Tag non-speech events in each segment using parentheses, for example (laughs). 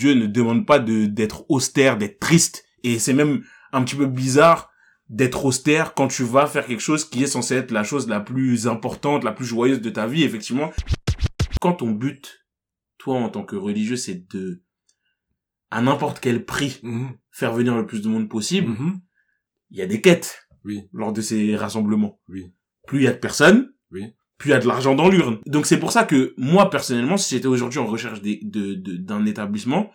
Dieu ne demande pas de d'être austère, d'être triste. Et c'est même un petit peu bizarre d'être austère quand tu vas faire quelque chose qui est censé être la chose la plus importante, la plus joyeuse de ta vie, effectivement. Quand ton but, toi, en tant que religieux, c'est de, à n'importe quel prix, Mhm. faire venir le plus de monde possible, Mhm. il y a des quêtes Oui. lors de ces rassemblements. Oui. Plus il y a de personnes, Oui. Plus il y a de l'argent dans l'urne. Donc c'est pour ça que moi personnellement, si j'étais aujourd'hui en recherche des- de de- d'un établissement,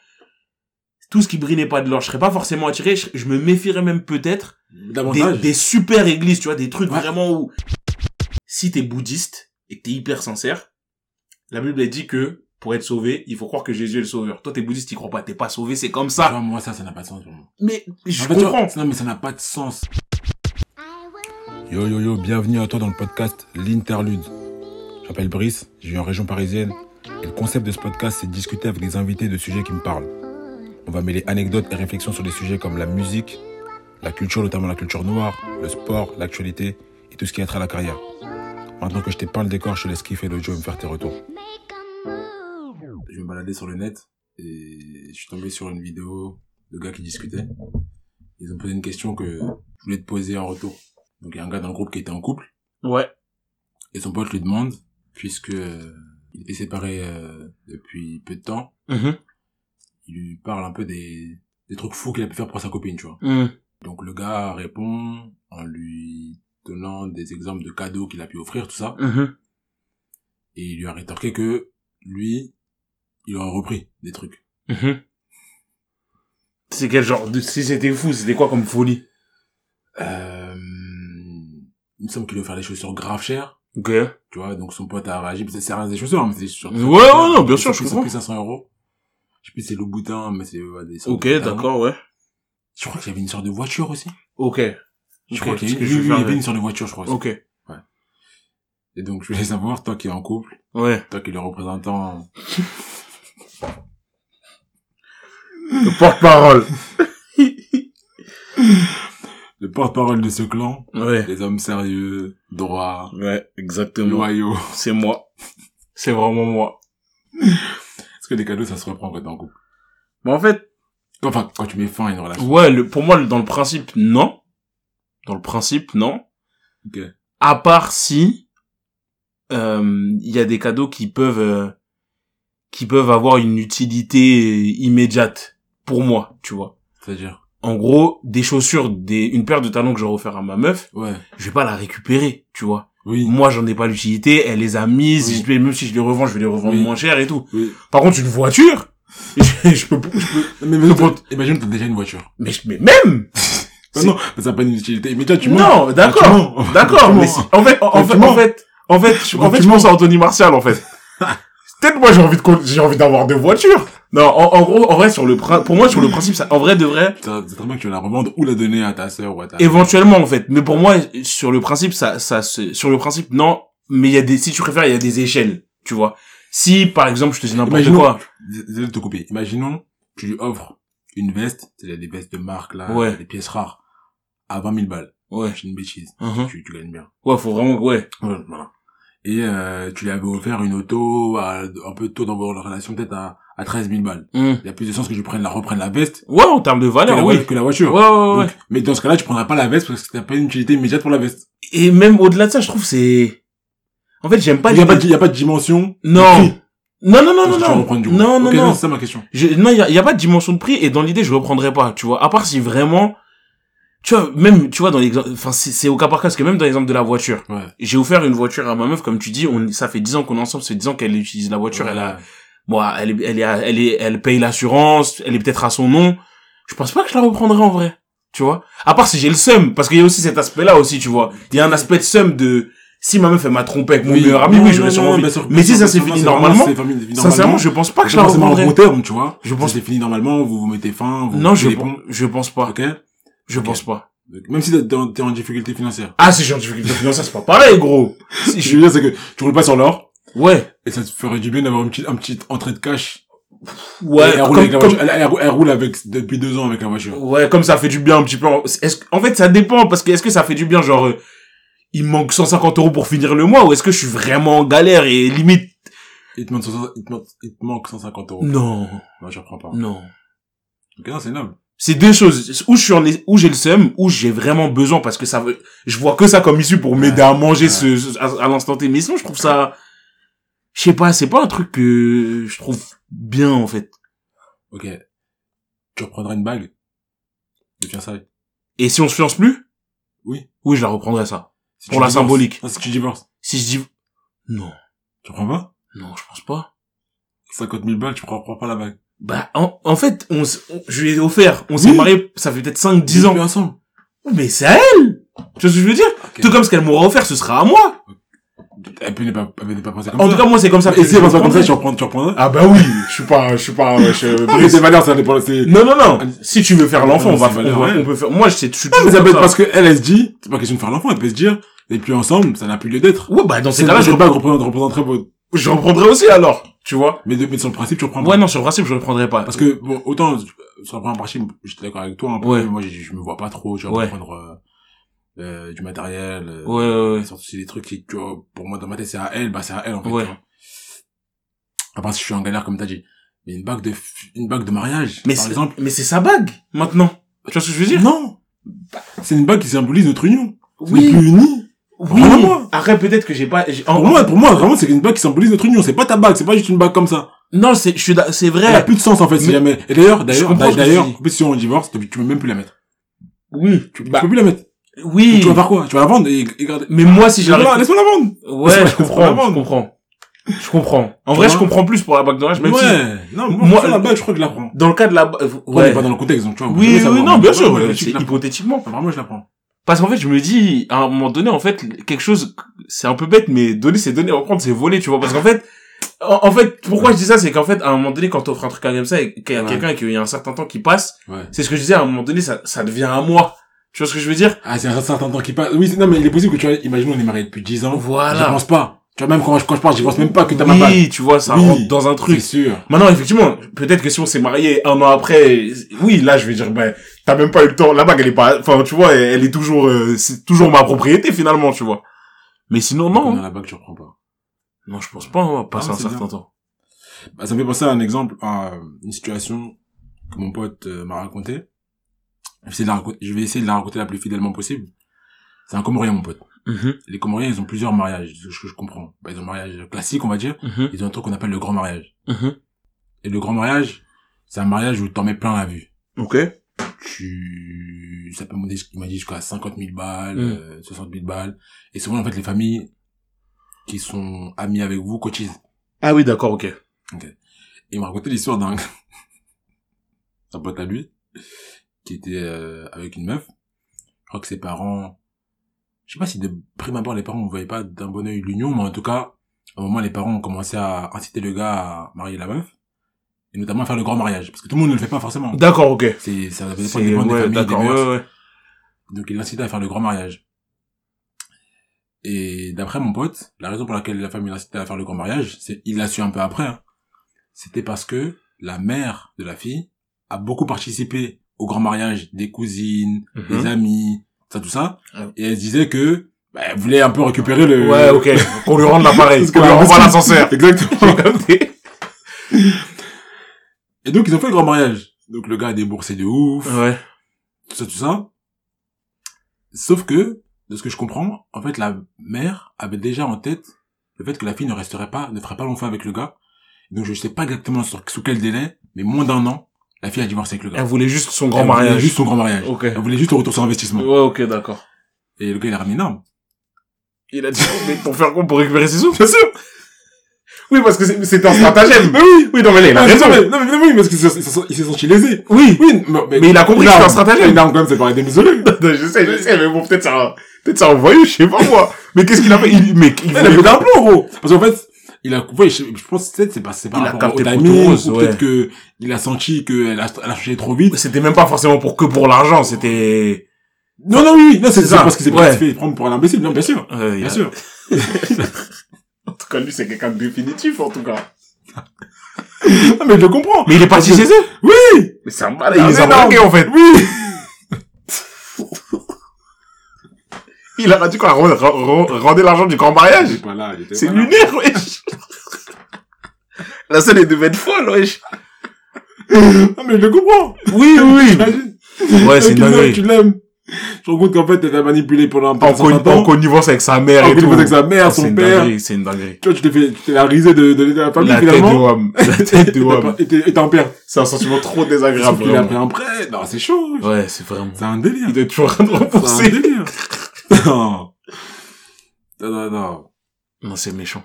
tout ce qui brillait pas de l'or, je serais pas forcément attiré. Je, je me méfierais même peut-être des, des super églises, tu vois, des trucs Ouais. vraiment où si t'es bouddhiste et que t'es hyper sincère, la Bible elle dit que pour être sauvé, il faut croire que Jésus est le sauveur. Toi, t'es bouddhiste, t'y crois pas, t'es pas sauvé, c'est comme ça. vois, moi, ça, ça n'a pas de sens pour moi. Mais je En fait, tu vois, comprends. non, mais ça n'a pas de sens. Yo yo yo, bienvenue à toi dans le podcast L'Interlude. Je m'appelle Brice, je vis en région parisienne. Et le concept de ce podcast, c'est de discuter avec des invités de sujets qui me parlent. On va mêler anecdotes et réflexions sur des sujets comme la musique, la culture, notamment la culture noire, le sport, l'actualité et tout ce qui a trait à la carrière. Maintenant que je t'ai peint le décor, je te laisse kiffer l'audio et me faire tes retours. Je me baladais sur le net et je suis tombé sur une vidéo de gars qui discutaient. Ils ont posé une question que je voulais te poser en retour. Donc il y a un gars dans le groupe qui était en couple Ouais. et son pote lui demande, puisque euh, il était séparé euh, depuis peu de temps, Mhm. il lui parle un peu des, des trucs fous qu'il a pu faire pour sa copine, tu vois. Mhm. Donc le gars répond en lui donnant des exemples de cadeaux qu'il a pu offrir, tout ça. Mhm. Et il lui a rétorqué que lui, il aurait repris des trucs. Mhm. C'est quel genre de... Si c'était fou, c'était quoi comme folie? Euh, il me semble qu'il veut faire des chaussures grave chères. Ok. Ouais, Tu vois, donc son pote a réagi. C'est c'est rien des chaussures, hein, mais c'est des chaussures. ouais, non, bien sûr, je Ça comprends. coûte 500 euros. Je sais plus si c'est le boutin, mais c'est ouais, des Ok, Louboutin. d'accord, ouais. Je crois qu'il y avait une sorte de voiture aussi. Ok. Je crois qu'il y, avait- il y une sorte de voiture, je crois. aussi. Ok. Et donc, je voulais savoir, toi qui es en couple, Ouais. toi qui es le représentant, (laughs) Le porte-parole. (laughs) le porte-parole de ce clan, Ouais. les hommes sérieux, droits, Ouais, exactement. loyaux. C'est moi. C'est vraiment moi. Est-ce que les cadeaux, ça se reprend quand t'es en couple? Mais en fait, Enfin, quand tu mets fin à une relation. ouais, le, pour moi, dans le principe, non. Dans le principe, non. Ok. À part si, euh, il y a des cadeaux qui peuvent, euh, qui peuvent avoir une utilité immédiate. Pour moi, tu vois. C'est-à-dire? En gros, des chaussures, des, une paire de talons que j'aurais offert à ma meuf, Ouais. je vais pas la récupérer, tu vois. Oui. Moi, j'en ai pas l'utilité, elle les a mises, Oui. je vais- même si je les revends, je vais les revendre Oui. moins cher et tout. Oui. Par contre, une voiture, (laughs) je, je peux, je peux, Mais, mais, mais imagine, t'as déjà une voiture. mais, mais même! (laughs) Ah non, mais ça n'a pas une utilité immédiate, tu mens. non, Ah, tu d'accord, (laughs) d'accord, mais si- en fait, en, fait, en fait, en fait, je- en fait, je pense à Anthony Martial, en fait. Peut-être moi, j'ai envie de, j'ai envie d'avoir deux voitures. Non, en, en gros, en vrai, sur le pour moi, sur le principe, ça, en vrai, de vrai, C'est très bien que tu vas la revendre ou la donner à ta sœur ou à ta... éventuellement, en fait. Mais pour moi, sur le principe, ça, ça, sur le principe, non, mais il y a des, si tu préfères, il y a des échelles, tu vois. Si, par exemple, je te dis n'importe quoi. désolé de te couper. Imaginons, tu lui offres une veste, c'est des vestes de marque, là, Ouais. des pièces rares, à 20 000 balles. Ouais. C'est une bêtise. Mhm. Tu, tu gagnes bien. Ouais, faut vraiment, ouais. Ouais, voilà. Et euh, tu lui avais offert une auto à, un peu tôt dans votre relation, peut-être à, à 13 000 balles. Mhm. Il y a plus de chances que tu prennes la, reprennes la veste Ouais, en termes de que, valeur, la, oui. que la voiture. Ouais, ouais, ouais. Donc, mais dans ce cas-là, tu prendras pas la veste parce que t'as pas une utilité immédiate pour la veste. Et même au-delà de ça, je trouve c'est, en fait, j'aime pas Il y a pas, de- il y a pas de dimension. Non. Non, non, non, non, que non. du. Non, non, Ok, non. C'est ça ma question. Je, non, il y a, y a pas de dimension de prix et dans l'idée, je reprendrai pas, tu vois. À part si vraiment, tu vois, même, tu vois, dans l'exemple, enfin, c'est au cas par cas, parce que même dans l'exemple de la voiture, Ouais. j'ai offert une voiture à ma meuf, comme tu dis, on, ça fait 10 ans qu'on est ensemble, c'est 10 ans qu'elle utilise la voiture, elle a, bon, elle est, elle est, elle est, elle paye l'assurance, elle est peut-être à son nom. Je pense pas que je la reprendrai en vrai, tu vois. À part si j'ai le seum, parce qu'il y a aussi cet aspect-là aussi, tu vois. Il y a un aspect de seum de, si ma meuf elle m'a trompé avec mon Oui, meilleur ami, non, oui, j'aurais sûrement envie. Mais si ça s'est fini normalement, sincèrement, je pense pas que je la reprendrai. bon terme, tu vois. Je pense- que c'est fini normalement, vous vous mettez fin, vous Non, mettez je, ponts. je pense pas. Ok? Je Ok. pense pas. Même si t'es en, en difficulté financière. Ah, si j'ai en difficulté financière, c'est pas pareil, gros. (laughs) Si je veux dire, c'est que tu roules pas sur l'or, Ouais. et ça te ferait du bien d'avoir une petite, un petite entrée de cash. Ouais, elle, roule comme, avec la voiture. Elle, elle- elle roule avec, depuis deux ans avec la voiture. ouais, comme ça fait du bien un petit peu. Est-ce, que- en fait, ça dépend, parce que est-ce que ça fait du bien, genre, euh, il manque 150 euros pour finir le mois, ou est-ce que je suis vraiment en galère et limite, Il te manque 150 il te manque, il te manque 150 euros. Non, Moi, je reprends pas. non. Ok, non, c'est noble. C'est deux choses. Où je suis en, où j'ai le seum, où j'ai vraiment besoin parce que ça veut, je vois que ça comme issue pour m'aider à manger ce, ce- à, à l'instant T. Mais sinon, je trouve ça, je sais pas, c'est pas un truc que je trouve bien, en fait. Ok. Tu reprendras une bague? De fiançailles. Et si on se fiance plus? Oui. Oui, je la reprendrai ça. Si Pour la divorces. symbolique. Non, si tu divorces. Si je dis, non, Tu reprends pas? non, je pense pas. 50 000 balles, tu reprends pas la bague. Bah, en, en fait, on, s- on- je lui ai offert, on s'est Oui. marié, ça fait peut-être 5, 10 Vous êtes ans. plus ensemble. Mais c'est à elle! Tu vois ce que je veux dire? Tout comme ce qu'elle m'aura offert, ce sera à moi. Elle peut ne pas, elle peut pas penser comme En ça. tout cas, moi, c'est comme ça Et si elle pense pas comme ça, je tu reprends, tu reprendras? Ah bah oui, je suis pas, je suis pas, je, Ah, (laughs) c'est valeur, ça dépend, c'est... Non, non, non. Si tu veux faire Ah, l'enfant, on va, c'est on, peut faire, moi, je sais, je suis toujours parce que elle, elle se dit, c'est pas question de faire l'enfant, elle peut se dire, et puis ensemble, ça n'a plus lieu d'être. Ouais, bah, dans ces cas-là, là, je, je bague représente- représenterait votre, je reprendrai aussi, alors. Tu vois? mais de, mais sur le principe, tu reprends pas. Ouais, non, sur le principe, je reprendrai pas. Parce que, bon, autant, sur première partie, j'étais d'accord avec toi, un peu, Ouais. moi, je, je me vois pas trop, tu vois, Ouais. Euh, du matériel, euh, Ouais, ouais, ouais. surtout si les trucs qui, tu vois, pour moi, dans ma tête, c'est à elle, bah, c'est à elle, en fait, Ouais. tu. À part si je suis en galère, comme t'as dit. Mais une bague de, une bague de mariage, Mais par c'est, exemple. mais c'est sa bague, maintenant. Tu vois ce que je veux dire? Non! C'est une bague qui symbolise notre union. Oui. plus unis. Oui. Vraiment. Après, peut-être que j'ai pas, en- Pour moi, pour moi, vraiment, c'est une bague qui symbolise notre union. C'est pas ta bague, c'est pas juste une bague comme ça. non, c'est, je suis, c'est Elle a vrai. plus de sens, en fait, si Mais- jamais. Et d'ailleurs, d'ailleurs, d'ailleurs, tu si on divorce, tu tu peux même plus la mettre. Oui. Tu, tu Bah, peux plus la mettre. Oui. Tu vas faire quoi? Tu vas la vendre et, et garder. Mais moi, si j'arrive, la- laisse-moi la vendre. ouais, je comprends, je comprends. Je comprends. En vrai, je comprends plus pour la bague d'orage, même si, Ouais. Non, moi, Moi, la bague, je crois que je la prends. dans le cas de la, Ouais. Pas dans le contexte, donc tu vois. Oui, oui, non, bien sûr, hypothétiquement. Vraiment, je la prends. Parce qu'en fait, je me dis, à un moment donné, en fait, quelque chose, c'est un peu bête, mais donner, c'est donner, reprendre, c'est voler, tu vois. Parce qu'en fait, en, en fait, pourquoi je dis ça, c'est qu'en fait, à un moment donné, quand t'offres un truc comme ça, et qu'il y a Ouais. quelqu'un et qu'il y a un certain temps qui passe, Ouais. c'est ce que je disais, à un moment donné, ça, ça devient à moi. Tu vois ce que je veux dire? Ah, c'est un certain temps qui passe. Oui, c'est- non, mais il est possible que tu vois, imaginons, on est mariés depuis 10 ans. Voilà. Je pense pas. Tu vois, même quand je, quand je parle, je pense même pas que t'as ma bague. Oui, tu vois, ça Oui. rentre dans un C'est truc. sûr. Maintenant, effectivement, peut-être que si on s'est marié un an après, oui, là, je vais dire, ben, t'as même pas eu le temps, la bague, elle est pas, enfin, tu vois, elle, est toujours, euh, c'est toujours ma propriété, finalement, tu vois. Mais sinon, Dans non. la bague, je reprends pas. Non, je pense pas, on va passer Ah, un c'est certain bien. temps. Bah, ça me fait penser à un exemple, à une situation que mon pote euh, m'a raconté. Je vais, essayer de la raconter, je vais essayer de la raconter la plus fidèlement possible. C'est un Comorien, mon pote. Mhm, Les Comoriens, ils ont plusieurs mariages, ce que je comprends. Bah, ils ont un mariage classique, on va dire. mhm, Ils ont un truc qu'on appelle le grand mariage. mhm. Et le grand mariage, c'est un mariage où t'en mets plein la vue. Ok. Tu, ça peut monter, il m'a dit jusqu'à 50 000 balles, Mm. euh, 60 000 balles. Et souvent, en fait, les familles qui sont amies avec vous cotisent. Ah oui, d'accord, ok. il m'a raconté l'histoire d'un (laughs) un pote à lui qui était euh, avec une meuf. Je crois que ses parents, je sais pas si de prime abord les parents ne voyaient pas d'un bon œil l'union, mais en tout cas, à un moment les parents ont commencé à inciter le gars à marier la meuf et notamment à faire le grand mariage parce que tout le monde ne le fait pas forcément. D'accord, ok. C'est ça dépend dépend des ouais, familles, des ouais, ouais. Donc il l'incitait à faire le grand mariage. Et d'après mon pote, la raison pour laquelle la famille l'incitait à faire le grand mariage, c'est il l'a su un peu après, hein, c'était parce que la mère de la fille a beaucoup participé au grand mariage des cousines, Mhm. des amis, ça tout ça, et elle disait que bah, elle voulait un peu récupérer le Ouais, ok. (laughs) Qu'on lui rende l'appareil. Qu'on lui renvoie l'ascenseur. (laughs) Exactement. Et donc ils ont fait le grand mariage. Donc le gars a déboursé de ouf, Ouais. tout ça, tout ça. Sauf que, de ce que je comprends, en fait, la mère avait déjà en tête le fait que la fille ne resterait pas, ne ferait pas feu avec le gars. Donc je sais pas exactement sur, sous quel délai, mais moins d'un an, la fille a divorcé avec le gars. Elle voulait juste son grand Elle voulait mariage. juste son grand mariage. Ok. Elle voulait juste le retour sur investissement. Ouais, ok, d'accord. Et le gars, il a ramené une arme. Il a dit, mais pour faire quoi? Pour récupérer ses sous? Bien sûr! Oui, parce que c'était un stratagème. Mais oui! Oui, non, mais là, il a raison. mais, non, mais, non, mais oui, parce qu'il s'est senti lésé. Oui. Oui, mais, Mais il a compris que c'était un stratagème. Une arme, quand même, c'est pareil démisolé. (laughs) je sais, je sais, mais bon, peut-être ça, peut-être ça a envoyé, je sais pas moi. Mais qu'est-ce qu'il a fait? Il, mais, il Il a fait d'un gros. Parce qu'en fait, il a, ouais, je, je pense que c'est pas, c'est par Il a capté rose, ou ouais. peut-être que il a senti qu'elle a, elle a changé trop vite. C'était même pas forcément pour que pour l'argent, c'était, Non, non, oui, oui, non, c'est C'est ça, parce qu'il s'est Ouais. fait prendre pour un imbécile, non, bien sûr. Euh, il Bien a- sûr. (laughs) En tout cas, lui, c'est quelqu'un de définitif, en tout cas. Non, mais je le comprends. Mais il est parti chez eux? Oui! Mais c'est un malade, il Ah, les a en fait. Oui! (laughs) Il a dit quoi? Rendez l'argent du grand mariage? C'est lunaire, wesh. La scène elle devait être folle, wesh. non, mais je le comprends. Oui, oui. Ouais, c'est dinguerie. Tu l'aimes. Je rends compte qu'en fait, t'étais manipulé pendant un con- en temps. connivence avec sa mère En et tout. avec sa mère, son c'est une père. dinguerie, C'est une dinguerie. Tu vois, tu t'es fait, tu t'es la risée de, de, de la famille, La tête de finalement. Wam. La (laughs) tête de Wam. Et t'es un père. C'est un sentiment trop Sauf désagréable. qu'il a pris un prêt. Non, c'est chaud. Ouais, c'est vraiment. C'est un délire. Il être toujours en train de C'est un délire. Non. (laughs) Non, non, non. Non, c'est méchant.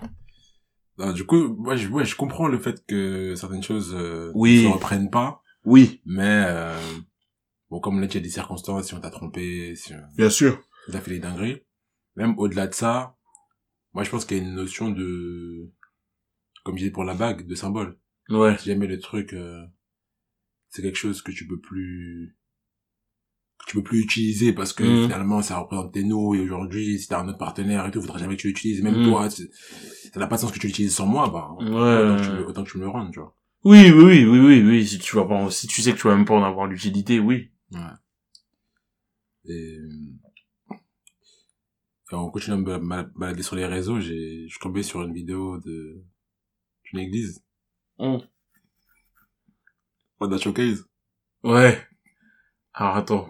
Non, du coup, moi, je, ouais, je comprends le fait que certaines choses euh, Oui. ne se reprennent pas, Oui, mais euh, bon, comme là, il y a des circonstances, si on t'a trompé, si on bien sûr. t'a fait des dingueries, même au-delà de ça, moi, je pense qu'il y a une notion de, comme je disais pour la bague, de symbole. Ouais. Si jamais le truc, euh, c'est quelque chose que tu peux plus, tu peux plus utiliser parce que Mhm. finalement ça représente tes nous et aujourd'hui si t'as un autre partenaire et tout, faudra jamais que tu l'utilises. Même Mhm. toi, ça n'a pas de sens que tu l'utilises sans moi, bah, Ouais. autant, que tu me, autant que tu me le rendes, tu vois. Oui, oui, oui, oui, oui, oui. Si tu vas pas, si tu sais que tu vas même pas en avoir l'utilité, oui. Et, et en continuant à me bala- balader sur les réseaux, j'ai, je suis tombé sur une vidéo de, d'une église. Mhm. Wanda Showcase. Ouais. Alors attends.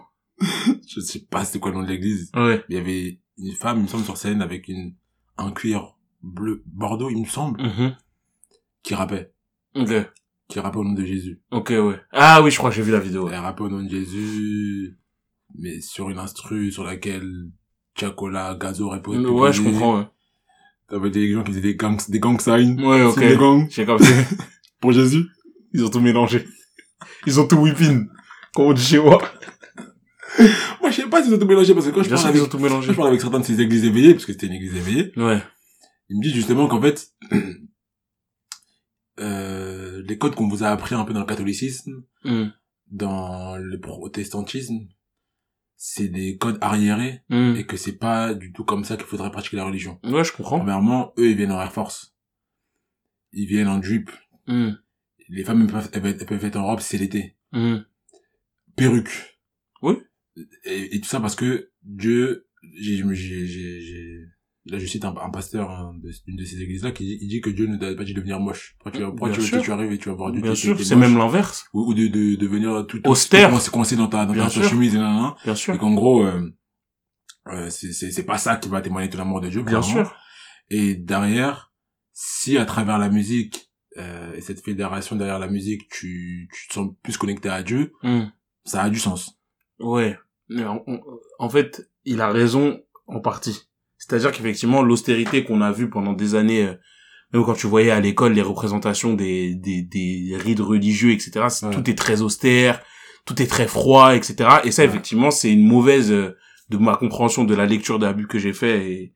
Je sais pas c'était quoi le nom de l'église. Ouais. Il y avait une femme, il me semble, sur scène avec une, un cuir bleu, bordeaux, il me semble, Mhm. qui rappait. Ok. Qui rappait au nom de Jésus. Ok, ouais. Ah oui, je crois que j'ai vu la vidéo. Elle rappait au nom de Jésus, mais sur une instru sur laquelle Chacola, Gazo répondait. Ouais, je comprends, ouais. T'avais des gens qui faisaient des gangs, des gang signs. Ouais, ok. signes de gang J'ai compris. (laughs) pour Jésus. Ils ont tout mélangé. Ils ont tout whipping. Comme on dit chez moi. Moi, je sais pas s'ils ont tout mélangé parce que quand je parle avec, quand je parle certains de ces églises éveillées, parce que c'était une église éveillée, Ouais. ils me disent justement qu'en fait, (clears throat) euh, les codes qu'on vous a appris un peu dans le catholicisme, Hmm. dans le protestantisme, c'est des codes arriérés Hmm. et que c'est pas du tout comme ça qu'il faudrait pratiquer la religion. Ouais, je comprends. Premièrement, eux, ils viennent en Air Force. Ils viennent en drip. Hmm. Les femmes, elles peuvent, elles peuvent- être en robe, c'est l'été. Perruque. Oui. Et, et tout ça parce que Dieu, j'ai, j'ai, j'ai, j'ai- là, je cite un, un pasteur hein, de- d'une de ces églises-là qui dit, il dit que Dieu ne t'a pas dit de devenir moche. Pourquoi tu, pourquoi tu, sûr. tu arrives et tu vas voir Dieu Bien sûr, c'est même l'inverse. ou, ou de, de, de venir tout, Austère. coincé, coincé dans ta, dans Bien ta sûr. chemise et nan. Bien sûr. Et qu'en gros, euh, euh, c'est, c'est, c'est pas ça qui va témoigner de l'amour de Dieu. Bien sûr. Et derrière, si à travers la musique, euh, et cette fédération derrière la musique, tu, tu te sens plus connecté à Dieu, Hmm. ça a du sens. Ouais. Mais en, fait, il a raison en partie. C'est-à-dire qu'effectivement, l'austérité qu'on a vue pendant des années, euh, même quand tu voyais à l'école les représentations des, des, des rites religieux, etc., Ouais. tout est très austère, tout est très froid, etc. Et ça, Ouais. effectivement, c'est une mauvaise, euh, de ma compréhension de la lecture de la Bible que j'ai fait, et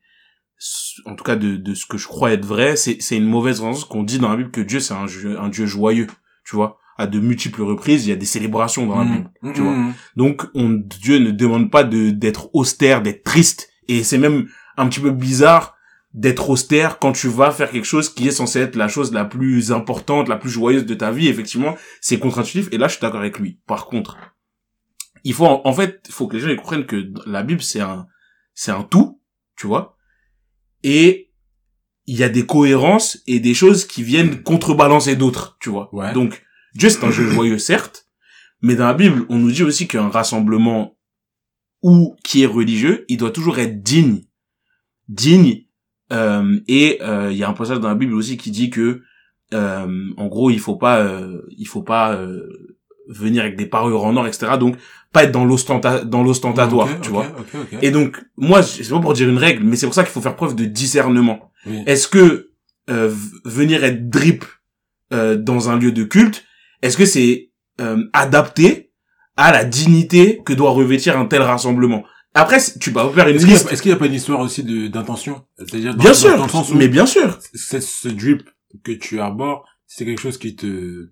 en tout cas de, de ce que je crois être vrai, c'est, c'est une mauvaise raison qu'on dit dans la Bible que Dieu, c'est un, un Dieu joyeux, tu vois. À de multiples reprises, il y a des célébrations dans la Bible, Mmh, tu vois. mmh, mmh. Donc, on, Dieu ne demande pas de d'être austère, d'être triste. Et c'est même un petit peu bizarre d'être austère quand tu vas faire quelque chose qui est censé être la chose la plus importante, la plus joyeuse de ta vie. Effectivement, c'est contre-intuitif. Et là, je suis d'accord avec lui. Par contre, il faut, en, en fait, il faut que les gens comprennent que la Bible, c'est un, c'est un tout, tu vois. Et il y a des cohérences et des choses qui viennent contrebalancer d'autres, tu vois. Ouais. Donc, Dieu, c'est un jeu joyeux, certes. Mais dans la Bible, on nous dit aussi qu'un rassemblement ou qui est religieux, il doit toujours être digne. Digne. euh, et euh, il y a un passage dans la Bible aussi qui dit que, euh, en gros, il faut pas, euh, il faut pas euh, venir avec des parures en or, etc. Donc, pas être dans l'ostenta, dans l'ostentatoire, tu vois. Et donc, moi, c'est pas pour dire une règle, mais c'est pour ça qu'il faut faire preuve de discernement. Oui. Est-ce que euh, venir être drip euh, dans un lieu de culte, est-ce que c'est euh, adapté à la dignité que doit revêtir un tel rassemblement? Après, tu vas faire une Est-ce qu'il a- est-ce qu'il n'y a pas une histoire aussi de d'intention? C'est-à-dire dans, Bien dans- sûr, dans le sens où mais bien sûr. c'est ce drip que tu arbores, c'est quelque chose qui te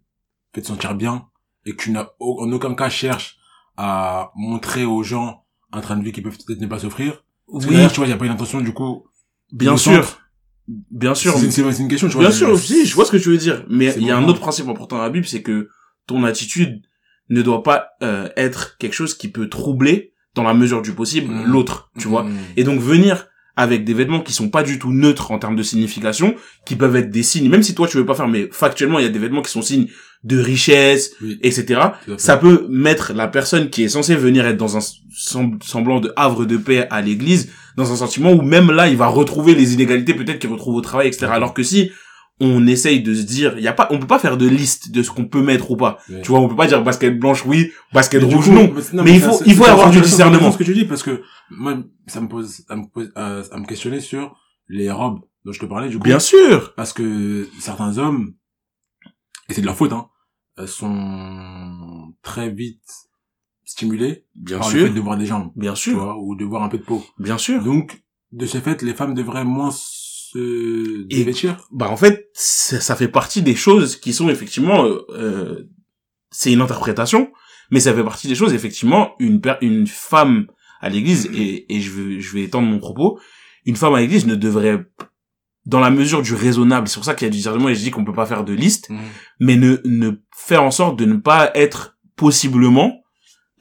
fait te sentir bien et que tu n'as en aucun cas cherche à montrer aux gens un train de vie qu'ils peuvent peut-être ne pas s'offrir? Parce que Oui, derrière, tu vois, il n'y a pas une intention du coup. bien sûr. Bien sûr. C'est c'est une question, vois. Bien sûr, si, je vois ce que tu veux dire. Mais il y a un bon. autre principe important dans la Bible, c'est que ton attitude ne doit pas euh, être quelque chose qui peut troubler, dans la mesure du possible, Mhm. l'autre, tu vois. Mhm. Et donc venir avec des vêtements qui sont pas du tout neutres en termes de signification, qui peuvent être des signes, même si toi tu veux pas faire, mais factuellement il y a des vêtements qui sont signes de richesse, Oui. etc. À. Ça peut mettre la personne qui est censée venir être dans un sem- semblant de havre de paix à l'église, dans un sentiment où même là il va retrouver les inégalités peut-être qu'il retrouve au travail, etc. Alors que si on essaye de se dire, il y a pas, on peut pas faire de liste de ce qu'on peut mettre ou pas. Ouais. Tu vois, on peut pas dire basket blanche oui, basket Mais rouge coup, non. non, Mais il ça, faut- il faut avoir du discernement. ce que tu dis parce que moi ça me pose à me pose à, à me questionner sur les robes dont je te parlais du coup Bien sûr. parce que certains hommes et c'est de leur faute hein euh, sont très vite stimulés Bien par sûr. le fait de voir des jambes Bien tu sûr. vois ou de voir un peu de peau Bien sûr. donc de ce fait les femmes devraient moins se Et- dévêtir bah en fait ça, ça fait partie des choses qui sont effectivement euh, euh, c'est une interprétation mais ça fait partie des choses effectivement une per- une femme à l'église et, et je vais je vais étendre mon propos une femme à l'église ne devrait dans la mesure du raisonnable c'est pour ça qu'il y a du discernement et je dis qu'on peut pas faire de liste mais ne ne faire en sorte de ne pas être possiblement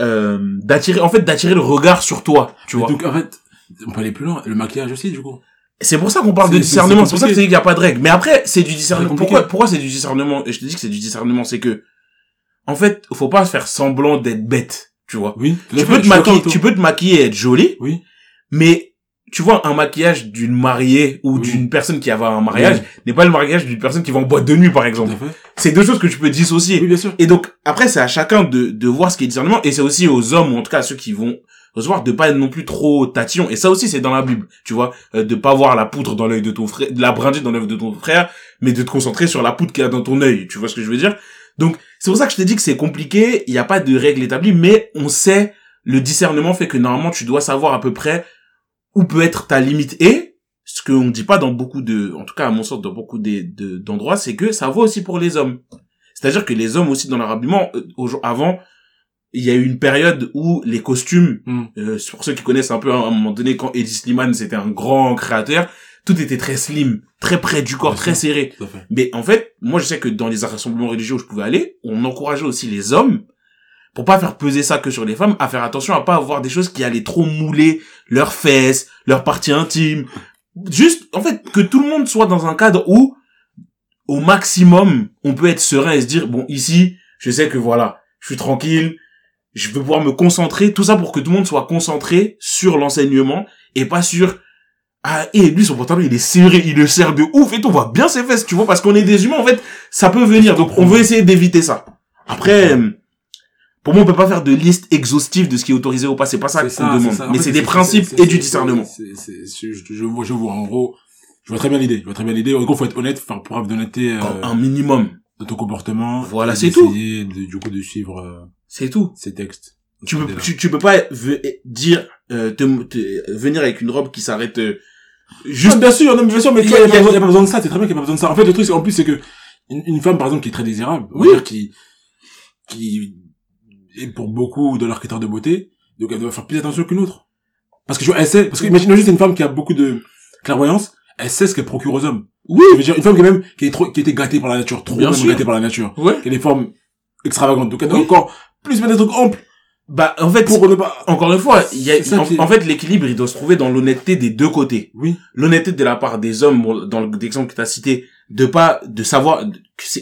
euh, d'attirer en fait d'attirer le regard sur toi tu Mais vois donc en fait on peut aller plus loin le maquillage aussi du coup c'est pour ça qu'on parle de C'est- c'est- discernement. c'est C'est pour ça que dis qu'il n'y a pas de règle. Mais après, c'est du discernement. C'est. Pourquoi, pourquoi c'est du discernement? Et je te dis que c'est du discernement, c'est que, en fait, faut pas faire semblant d'être bête, tu vois. oui Tu peux te maquiller, tu peux te maquiller et être jolie, oui mais tu vois, un maquillage d'une mariée ou Oui. d'une personne qui va à un mariage Oui. n'est pas le mariage d'une personne qui va en boîte de nuit, par exemple. C'est deux choses que tu peux dissocier. oui bien sûr Et donc, après, c'est à chacun de, de voir ce qui est discernement, et c'est aussi aux hommes, ou en tout cas à ceux qui vont recevoir, de pas être non plus trop tatillon. Et ça aussi, c'est dans la Bible, tu vois, euh, de pas voir la poutre dans l'œil de ton frère, de la brindille dans l'œil de ton frère, mais de te concentrer sur la poutre qu'il y a dans ton œil, tu vois ce que je veux dire? Donc, c'est pour ça que je t'ai dit que c'est compliqué, il n'y a pas de règle établie, mais on sait, le discernement fait que normalement, tu dois savoir à peu près où peut être ta limite. Et, ce qu'on ne dit pas dans beaucoup de, en tout cas à mon sens, dans beaucoup des- de- d'endroits, c'est que ça vaut aussi pour les hommes. C'est-à-dire que les hommes aussi dans leur habillement, avant, il y a eu une période où les costumes, Hmm. euh, pour ceux qui connaissent un peu à un moment donné, quand Eddie Slimane c'était un grand créateur, tout était très slim, très près du corps, très serré. Mais en fait, moi je sais que dans les rassemblements religieux où je pouvais aller, on encourageait aussi les hommes, pour pas faire peser ça que sur les femmes, à faire attention à pas avoir des choses qui allaient trop mouler leurs fesses, leurs parties intimes. Juste, en fait, que tout le monde soit dans un cadre où, au maximum, on peut être serein et se dire, bon, ici, je sais que voilà, je suis tranquille, je veux pouvoir me concentrer, tout ça pour que tout le monde soit concentré sur l'enseignement et pas sur ah et lui son pantalon il est serré, il le serre de ouf et tout, on voit bien ses fesses, tu vois, parce qu'on est des humains en fait, ça peut venir, donc on veut essayer d'éviter ça. Après, euh, pour moi on peut pas faire de liste exhaustive de ce qui est autorisé ou pas, c'est pas ça qu'on demande, ça. Mais c'est des principes et du discernement. je, vois, je vois, en gros, je vois très bien l'idée. Je vois très bien l'idée. En gros, faut être honnête, faire preuve d'honnêteté euh, Un minimum, dans ton comportement. Voilà, c'est tout. d'essayer de- du coup, de suivre euh, c'est tout. ces textes. Tu peux, tu, tu peux pas dire, euh, te, te- venir avec une robe qui s'arrête euh, Juste, juste bien sûr, non, mais bien sûr, mais Il y y, a- y y pas besoin de ça, c'est très bien qu'il n'y a pas besoin de ça. En fait, le truc, c'est, en plus, c'est que, une, une femme, par exemple, qui est très désirable, Oui. dire, qui, qui est pour beaucoup dans leur critère de beauté, donc elle doit faire plus attention qu'une autre. Parce que, tu vois, elle sait, parce que, imagine juste une femme qui a beaucoup de clairvoyance, elle sait ce qu'elle procure aux hommes. Oui. Je veux dire, une femme qui est même, qui est trop, qui été gâtée par la nature, trop Bien même sûr. gâtée par la nature, Ouais. qui a des formes extravagantes, donc elle doit Oui. encore plus mettre des trucs amples Bah, en fait, pour ne pas, encore une fois, il y a, en, qui en fait, l'équilibre, il doit se trouver dans l'honnêteté des deux côtés. oui, L'honnêteté de la part des hommes, dans l'exemple que tu as cité, de pas, de savoir,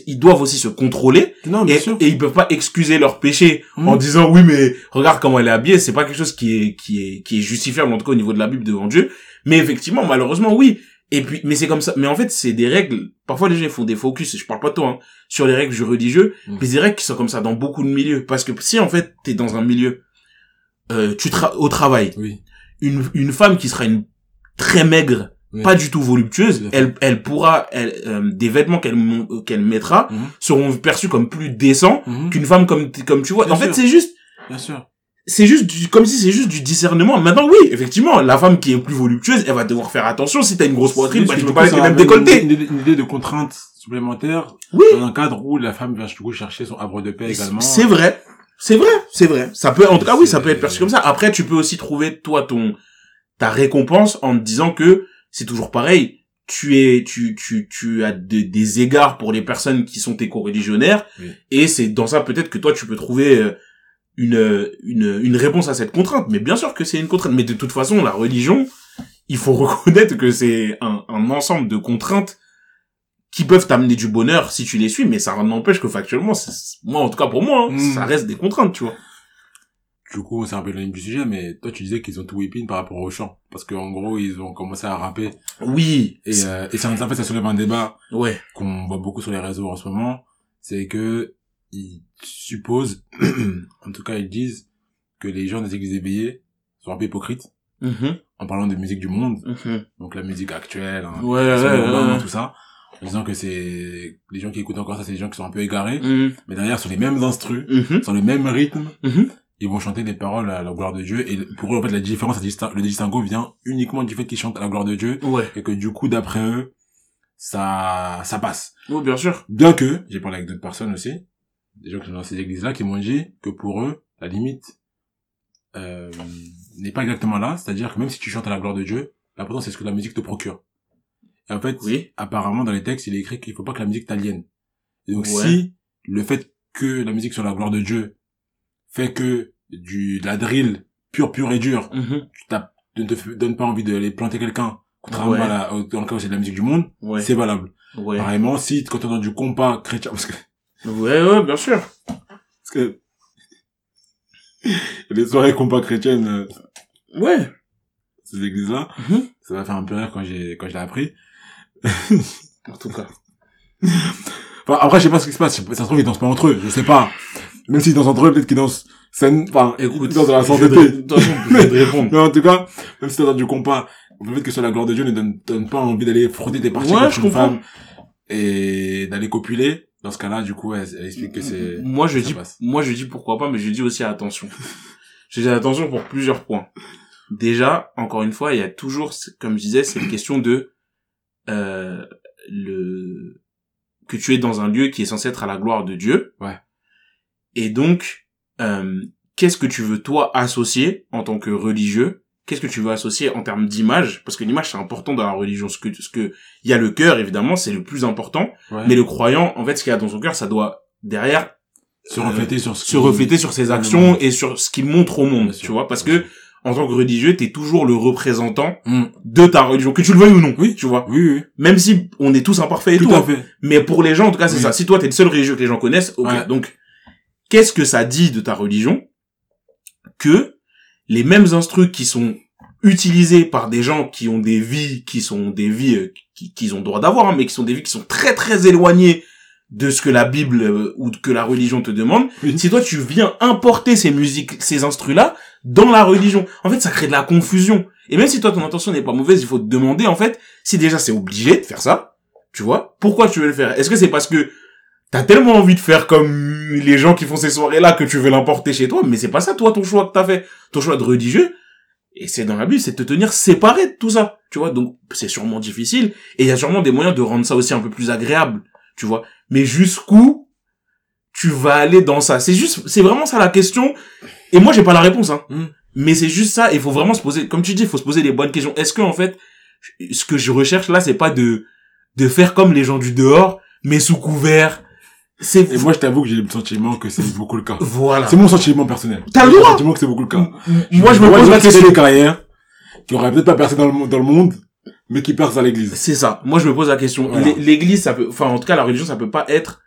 ils doivent aussi se contrôler, non, et, et ils peuvent pas excuser leurs péchés Mhm. en disant, oui, mais regarde comment elle est habillée, c'est pas quelque chose qui est, qui est, qui est justifiable, en tout cas au niveau de la Bible devant Dieu. Mais effectivement, malheureusement, oui. Et puis, mais c'est comme ça. Mais en fait, c'est des règles. Parfois, les gens font des focus, je parle pas de toi, hein, sur les règles du religieux, Mhm. mais c'est des règles qui sont comme ça dans beaucoup de milieux. Parce que si, en fait, t'es dans un milieu, euh, tu tra au travail, Oui. une, une femme qui sera une très maigre, Oui. pas du tout voluptueuse, elle, elle pourra, elle, euh, des vêtements qu'elle, euh, qu'elle mettra Mhm. seront perçus comme plus décents Mhm. qu'une femme comme, comme tu vois. Bien en fait, c'est juste, Bien sûr. c'est juste du, comme si c'est juste du discernement. Maintenant, oui, effectivement, la femme qui est plus voluptueuse, elle va devoir faire attention. Si t'as une grosse poitrine, bah, tu peux pas avec les mêmes décolletés. Une, idée- une idée de contrainte supplémentaire Oui. dans un cadre où la femme coup chercher son havre de paix également. C'est vrai. C'est vrai, c'est vrai. Ça peut, en tout cas, oui, ça peut être perçu comme ça. Après, tu peux aussi trouver, toi, ton, ta récompense en te disant que c'est toujours pareil. Tu es, tu, tu, tu as de- des égards pour les personnes qui sont tes co-religionnaires. Oui. Et c'est dans ça, peut-être que toi, tu peux trouver euh, une, une, une réponse à cette contrainte. Mais bien sûr que c'est une contrainte. Mais de toute façon, la religion, il faut (laughs) reconnaître que c'est un, un ensemble de contraintes qui peuvent t'amener du bonheur si tu les suis, mais ça n'empêche que factuellement, moi en tout cas pour moi, hein, Mm. ça reste des contraintes, tu vois. Du coup, c'est un peu l'éloigné du sujet, mais toi, tu disais qu'ils ont tout whipping par rapport au chant. Parce qu'en gros, ils ont commencé à rapper. Oui. Et, euh, et ça, en fait, ça soulève un débat Ouais. qu'on voit beaucoup sur les réseaux en ce moment. C'est que, ils supposent, (clears throat) en tout cas, ils disent que les gens des églises éveillées sont un peu hypocrites Mhm, en parlant de musique du monde. mhm. Donc, la musique actuelle, hein, Ouais, ouais, tout ça. En disant que c'est, les gens qui écoutent encore ça, c'est des gens qui sont un peu égarés. Mhm, Mais derrière, sur les mêmes instrus, sur le même rythme. Ils vont chanter des paroles à la gloire de Dieu et pour eux en fait la différence le distinguo vient uniquement du fait qu'ils chantent à la gloire de Dieu Ouais. et que du coup d'après eux ça ça passe Oui, bien sûr. bien que j'ai parlé avec d'autres personnes aussi des gens qui sont dans ces églises là qui m'ont dit que pour eux la limite euh, n'est pas exactement là c'est-à-dire que même si tu chantes à la gloire de Dieu l'important c'est ce que la musique te procure et en fait Oui. apparemment dans les textes il est écrit qu'il faut pas que la musique t'aliène donc Ouais. si le fait que la musique sur la gloire de Dieu fait que du de la drill pure pure et dure Mhm. tu ne te donne pas envie de aller planter quelqu'un contrairement Ouais. à la, au- dans le cas où c'est de la musique du monde Ouais. c'est valable Ouais. pareillement si quand on entend du compas chrétien parce que Ouais, ouais, bien sûr. parce que (laughs) les soirées compas chrétiennes euh, Ouais. ces églises là Mhm. ça m'a fait un peu rire quand j'ai quand je l'ai appris En tout cas. Enfin, après, je sais pas ce qui se passe. Ça se trouve, ils dansent pas entre eux. Je sais pas. Même s'ils dansent entre eux, peut-être qu'ils dansent scène, enfin, Écoute. dans la santé. (laughs) Mais en tout cas, même si t'as dans du compas, le fait que sur la gloire de Dieu ne donne, donne pas envie d'aller frotter tes parties Ouais, contre je une comprends. femme et d'aller copuler. Dans ce cas-là, du coup, elle, elle explique que c'est, Moi, je dis, passe. moi, je dis pourquoi pas, mais je dis aussi attention. je dis attention pour plusieurs points. Déjà, encore une fois, il y a toujours, comme je disais, c'est une question de, euh, le, que tu es dans un lieu qui est censé être à la gloire de Dieu. Ouais. Et donc, euh, qu'est-ce que tu veux, toi, associer en tant que religieux? Qu'est-ce que tu veux associer en termes d'image? Parce que l'image, c'est important dans la religion. Ce que, ce que, il y a le cœur, évidemment, c'est le plus important. Ouais. Mais le croyant, en fait, ce qu'il y a dans son cœur, ça doit, derrière, se refléter sur ce se refléter sur ses actions et sur ce qu'il montre au monde, tu vois, parce que en tant que religieux, t'es toujours le représentant Mm. de ta religion, que tu le veuilles ou non, Oui. tu vois? Oui, oui. Même si on est tous imparfaits et tout, Tout hein. fait. mais pour les gens, en tout cas, c'est Oui. ça. Si toi t'es le seul religieux que les gens connaissent, ok. Ouais. Donc, qu'est-ce que ça dit de ta religion que les mêmes instrus qui sont utilisés par des gens qui ont des vies, qui sont des vies euh, qui- qu'ils ont droit d'avoir, hein, mais qui sont des vies qui sont très très éloignées de ce que la Bible euh, ou que la religion te demande, Oui. si toi tu viens importer ces musiques, ces instrus-là dans la religion, en fait ça crée de la confusion. Et même si toi ton intention n'est pas mauvaise, il faut te demander en fait si déjà c'est obligé de faire ça, tu vois, pourquoi tu veux le faire? Est-ce que c'est parce que t'as tellement envie de faire comme les gens qui font ces soirées-là que tu veux l'importer chez toi Mais c'est pas ça toi ton choix que t'as fait, ton choix de religieux. Et c'est dans la Bible, c'est de te tenir séparé de tout ça, tu vois. Donc c'est sûrement difficile et il y a sûrement des moyens de rendre ça aussi un peu plus agréable, tu vois. Mais jusqu'où tu vas aller dans ça? C'est juste, c'est vraiment ça la question. Et moi j'ai pas la réponse, hein. Mm. Mais c'est juste ça. Il faut vraiment se poser, comme tu dis, il faut se poser les bonnes questions. Est-ce que en fait, ce que je recherche là, c'est pas de de faire comme les gens du dehors, mais sous couvert. Et moi, je t'avoue que j'ai le sentiment que c'est beaucoup le cas. voilà. C'est mon sentiment personnel. T'as le J'ai droit. sentiment que c'est beaucoup le cas. Moi je me pose la question. des carrières qui auraient peut-être pas percé dans le, dans le monde, mais qui percent à l'église. C'est ça. Moi, je me pose la question. Voilà. L'église, ça peut, enfin, en tout cas, la religion, ça peut pas être,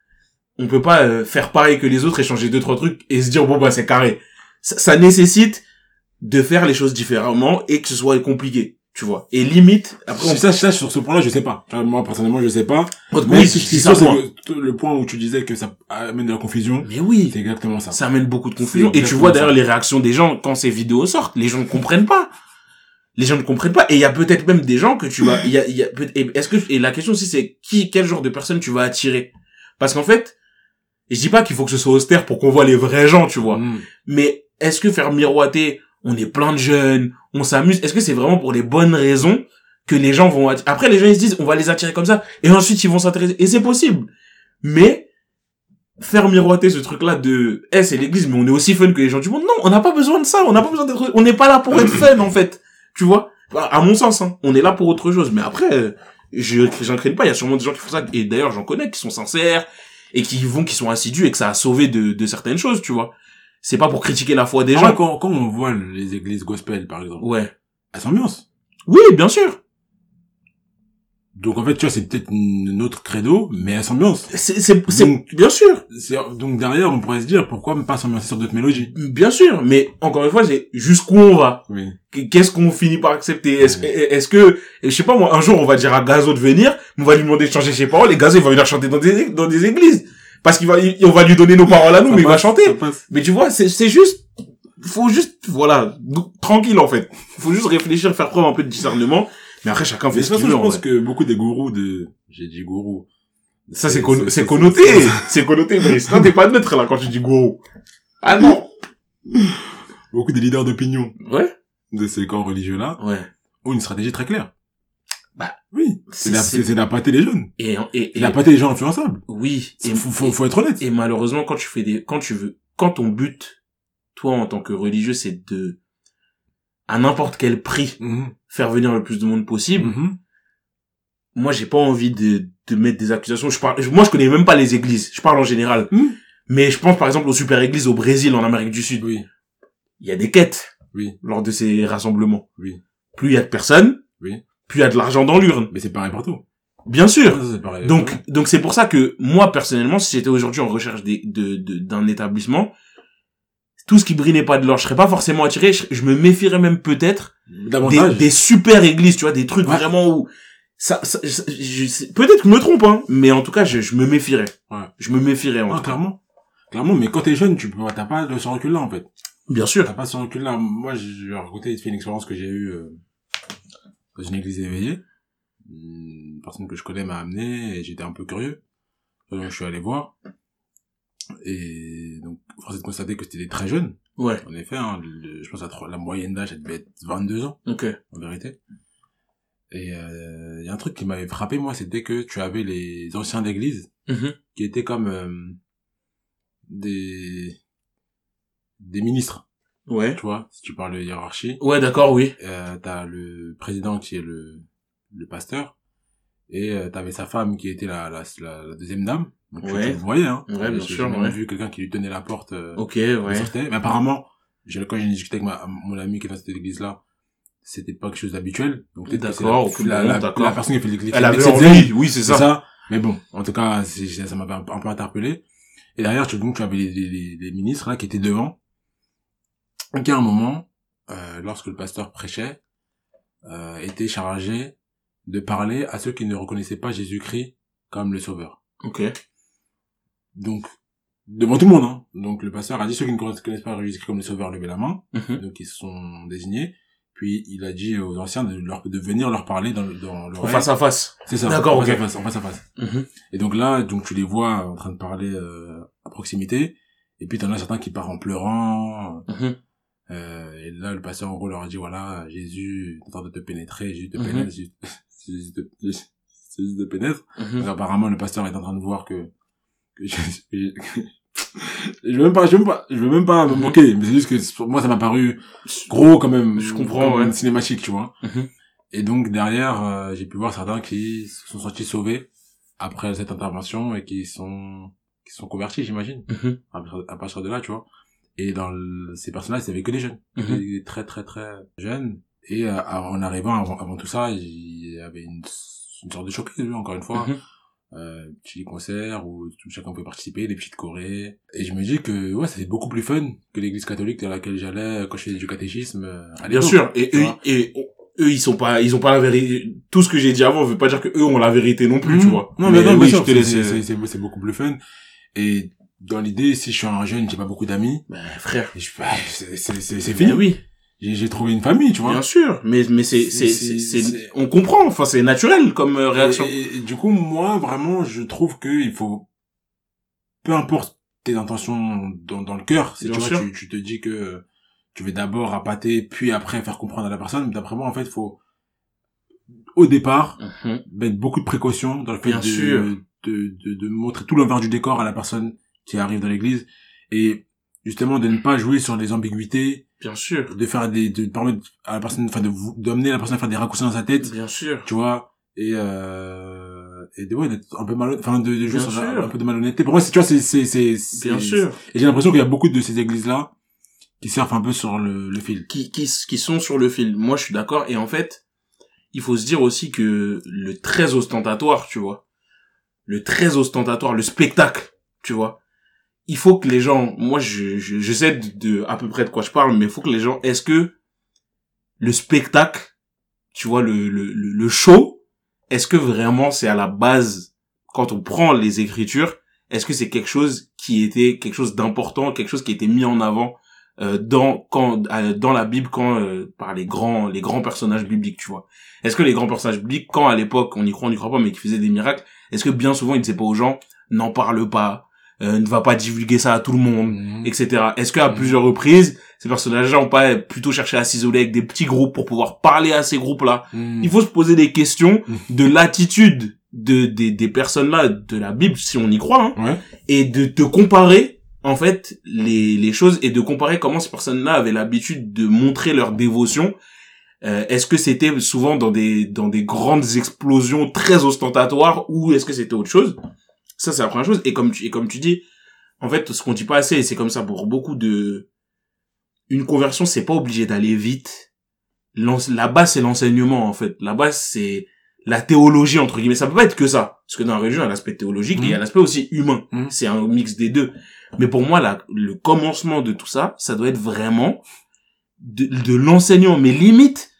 on peut pas euh, faire pareil que les autres, échanger deux, trois trucs et se dire, bon, bah, c'est carré. Ça, ça nécessite de faire les choses différemment et que ce soit compliqué, tu vois. Et limite, après, on Ça, ça, sur ce point-là, je sais pas. Moi, personnellement, je sais pas. Oui, Mais c'est ça, t- le point où tu disais que ça amène de la confusion, Mais oui. c'est exactement ça. Ça amène beaucoup de confusion. Et tu vois d'ailleurs les réactions des gens quand ces vidéos sortent. Les gens ne comprennent pas. Les gens ne comprennent pas. Et il y a peut-être même des gens que tu vas, il y a, il y a, est-ce que, et la question aussi c'est qui, quel genre de personne tu vas attirer? Parce qu'en fait, je dis pas qu'il faut que ce soit austère pour qu'on voit les vrais gens, tu vois. Mm. Mais est-ce que faire miroiter, on est plein de jeunes, on s'amuse, est-ce que c'est vraiment pour les bonnes raisons que les gens vont atti- après les gens ils se disent on va les attirer comme ça et ensuite ils vont s'intéresser. Et c'est possible. Mais faire miroiter ce truc là de eh c'est l'église mais on est aussi fun que les gens du monde. Non on n'a pas besoin de ça. On n'a pas besoin d'être on n'est pas là pour être fun en fait. Tu vois? Bah, à mon sens hein, on est là pour autre chose. Mais après je j'en crains pas. Il y a sûrement des gens qui font ça. Et d'ailleurs j'en connais qui sont sincères et qui vont qui sont assidus et que ça a sauvé de, de certaines choses tu vois c'est pas pour critiquer la foi des Après, gens quand, quand on voit les églises gospel, par exemple, ouais elles s'ambiancent. Oui, bien sûr. Donc en fait, tu vois, c'est peut-être une autre credo, mais elle s'ambiance. C'est, c'est, bien sûr. C'est- Donc derrière, on pourrait se dire, pourquoi pas s'ambiancer sur d'autres mélodies? Bien sûr. Mais, encore une fois, c'est jusqu'où on va? Oui. Qu'est-ce qu'on finit par accepter? Est-ce, Ouais. est-ce que, je sais pas moi, un jour, on va dire à Gazo de venir, on va lui demander de changer ses paroles, et Gazo, il va venir chanter dans des, dans des églises. Parce qu'il va, il- on va lui donner nos paroles à nous, mais il va chanter. Mais tu vois, c'est, c'est juste, faut juste, voilà, tranquille, en fait. Faut juste réfléchir, faire preuve un peu de discernement. Mais après, chacun fait ce qu'il veut, je en pense que beaucoup des gourous de, j'ai dit gourou. Ça, c'est, c'est connoté. C'est connoté, mais sinon, t'es pas neutre, là, quand tu dis gourou. Ah non. Beaucoup des leaders d'opinion Ouais. de ces camps religieux-là Ouais. ont une stratégie très claire. Bah, oui. C'est d'a- c'est- c'est d'appâter les jeunes. Et, et, et, d'appâter les gens influençables. oui. Et, faut, faut, faut être honnête. et malheureusement, quand tu fais des, quand tu veux, quand ton but, toi, en tant que religieux, c'est de, à n'importe quel prix, Mhm. faire venir le plus de monde possible, Mhm. moi, j'ai pas envie de, de mettre des accusations. Je parle, je- moi, je connais même pas les églises. Je parle en général. Mhm. Mais je pense, par exemple, aux super églises au Brésil, en Amérique du Sud. Oui. Il y a des quêtes. Oui. Lors de ces rassemblements. Oui. Plus il y a de personnes. Plus il y a de l'argent dans l'urne. Mais c'est pareil partout. Bien sûr. Pareil. Donc, donc c'est pour ça que moi personnellement, si j'étais aujourd'hui en recherche des- de de- d'un établissement, tout ce qui brille n'est pas de l'or, je serais pas forcément attiré. Je, je me méfierais même peut-être des, des super églises, tu vois, des trucs Ouais. vraiment où ça, ça je- je sais- peut-être que je me trompe, hein, mais en tout cas, je, je me méfierais. Ouais. Je me méfierais en Ah, clairement. Clairement, mais quand t'es jeune, tu peux, t'as pas de ce recul-là, en fait. Bien sûr. T'as pas ce recul-là. Moi, je vais raconter vite fait une expérience que j'ai eue euh, dans une église éveillée. Une personne que je connais m'a amené et j'étais un peu curieux. Donc, je suis allé voir. Et donc, force est de constater que c'était des très jeunes. Ouais. En effet, hein, le- je pense à la moyenne d'âge, elle devait être 22 ans, Ok. en vérité. Et il y a un truc qui m'avait frappé, moi, c'était que tu avais les anciens d'église Mhm. qui étaient comme euh, des des ministres, Ouais. tu vois, si tu parles de hiérarchie. Ouais, d'accord, oui. Euh, t'as le président qui est le, le pasteur, et euh, t'avais sa femme qui était la, la, la, la deuxième dame. Donc, tu- Ouais. tu le voyais, hein. Ouais, bien J'ai sûr, même ouais. vu quelqu'un qui lui tenait la porte euh, Ok, ouais. sortait. Mais apparemment, j'ai- quand j'ai discuté avec ma, mon ami qui est dans cette église-là, c'était pas quelque chose d'habituel. Donc peut-être D'accord, la, la, personne qui fait l'église. Elle avait envie, oui, c'est ça. ça. Mais bon, en tout cas, ça m'avait un, un peu interpellé. Et derrière, tu, donc, tu avais les, les, les- les ministres là qui étaient devant. Qui à un moment, euh, lorsque le pasteur prêchait, euh, était chargé de parler à ceux qui ne reconnaissaient pas Jésus-Christ comme le Sauveur. Ok. Donc, devant tout le monde, hein. Donc, le pasteur a dit ceux qui ne connaissent pas Jésus-Christ comme le Sauveur, levez la main. Mhm. Donc, ils se sont désignés. Puis, il a dit aux anciens de, leur, de venir leur parler dans, le- dans En l'oreille. face à face. C'est ça. D'accord, en face face, en face à face. Mhm. Et donc là, donc tu les vois en train de parler euh, à proximité. Et puis t'en as certains qui partent en pleurant. Mhm. Et là, le pasteur en gros leur a dit voilà, Jésus est en train de te pénétrer, Jésus te Mhm. pénètre, Jésus, (laughs) Jésus te, Jésus te pénètre. Mhm. Donc apparemment, le pasteur est en train de voir que, que je, que- (laughs) je veux même pas, je veux même pas, je veux même pas me Mhm. moquer, mais c'est juste que pour moi ça m'a paru gros quand même. Je comprends, ouais. Cinématique, tu vois. Mhm. Et donc derrière, euh, j'ai pu voir certains qui se sont sentis sauvés après cette intervention et qui sont qui sont convertis, j'imagine, Mhm. à partir de là, tu vois. Et dans le- ces personnages, il y avait que des jeunes, Mhm. des très très très jeunes. Et euh, en arrivant avant, avant tout ça, il y avait une, une sorte de showcase, encore une fois, Mhm. euh, petit concert où tout- chacun pouvait participer, des petites chorés. Et je me dis que ouais, c'est beaucoup plus fun que l'église catholique dans laquelle j'allais quand je faisais du catéchisme. euh, Bien sûr. Et eux, et eux, ils sont pas, ils ont pas la vérité. Tout ce que j'ai dit avant veut pas dire que eux ont la vérité non plus, tu Mhm. vois. Non, mais, non, oui, c'est- c'est beaucoup plus fun. Et dans l'idée, si je suis un jeune, j'ai pas beaucoup d'amis, Ben, frère. bah, c'est c'est- c'est- c'est Ben fini. oui. J'ai j'ai trouvé une famille, tu vois. Bien sûr. Mais, mais c'est, c'est, C'est- on comprend. Enfin, c'est naturel comme euh, réaction. Et, et- et du coup, moi, vraiment, je trouve que il faut, peu importe tes intentions dans, dans le cœur, si tu, vois, tu, tu te dis que tu veux d'abord appâter, puis après faire comprendre à la personne, d'après moi, en fait, faut, au départ, Mhm. mettre beaucoup de précautions dans le fait Bien de, sûr. De, de, de montrer tout l'envers du décor à la personne qui arrive dans l'église et justement de ne pas jouer sur les ambiguïtés, Bien sûr. de faire des, de permettre à la personne, enfin de vous, d'amener la personne à faire des raccourcis dans sa tête, Bien sûr. tu vois, et euh, et de ouais d'être un peu mal, enfin de, de jouer sur un, un peu de malhonnêteté. Pour moi, c'est tu vois, c'est c'est c'est c'est- Bien sûr. Et j'ai l'impression qu'il y a beaucoup de ces églises là qui surfent un peu sur le, le fil. Qui, qui, qui sont sur le fil. Moi, je suis d'accord. Et en fait, il faut se dire aussi que le très ostentatoire, tu vois, le très ostentatoire, le spectacle, tu vois, il faut que les gens, moi je, je, je sais de, à peu près de quoi je parle, mais il faut que les gens, est-ce que le spectacle, tu vois, le, le, le show, est-ce que vraiment c'est à la base, quand on prend les écritures, est-ce que c'est quelque chose qui était quelque chose d'important, quelque chose qui était mis en avant euh, dans quand euh, dans la Bible quand euh, par les grands les grands personnages bibliques, tu vois? Est-ce que les grands personnages bibliques quand à l'époque on y croit on y croit pas mais qui faisaient des miracles, est-ce que bien souvent ils disaient pas aux gens n'en parle pas, ne va pas divulguer ça à tout le monde, Mhm. etc. Est-ce qu'à Mhm. plusieurs reprises ces personnages-là ont pas plutôt cherché à s'isoler avec des petits groupes pour pouvoir parler à ces groupes-là? Mhm. il faut se poser des questions de l'attitude de des, des personnes là de la Bible si on y croit hein, Ouais. et de te comparer en fait les les choses et de comparer comment ces personnes là avaient l'habitude de montrer leur dévotion Euh, est-ce que c'était souvent dans des dans des grandes explosions très ostentatoires ou est-ce que c'était autre chose? Ça c'est la première chose. Et comme tu et comme tu dis en fait ce qu'on dit pas assez et c'est comme ça pour beaucoup de une conversion c'est pas obligé d'aller vite. La base c'est l'enseignement en fait. La base c'est la théologie entre guillemets. Ça peut pas être que ça. Parce que dans la religion il y a l'aspect théologique et il y a l'aspect aussi humain. Mhm. c'est un mix des deux. Mais pour moi la, le commencement de tout ça ça doit être vraiment de, de l'enseignement mais limite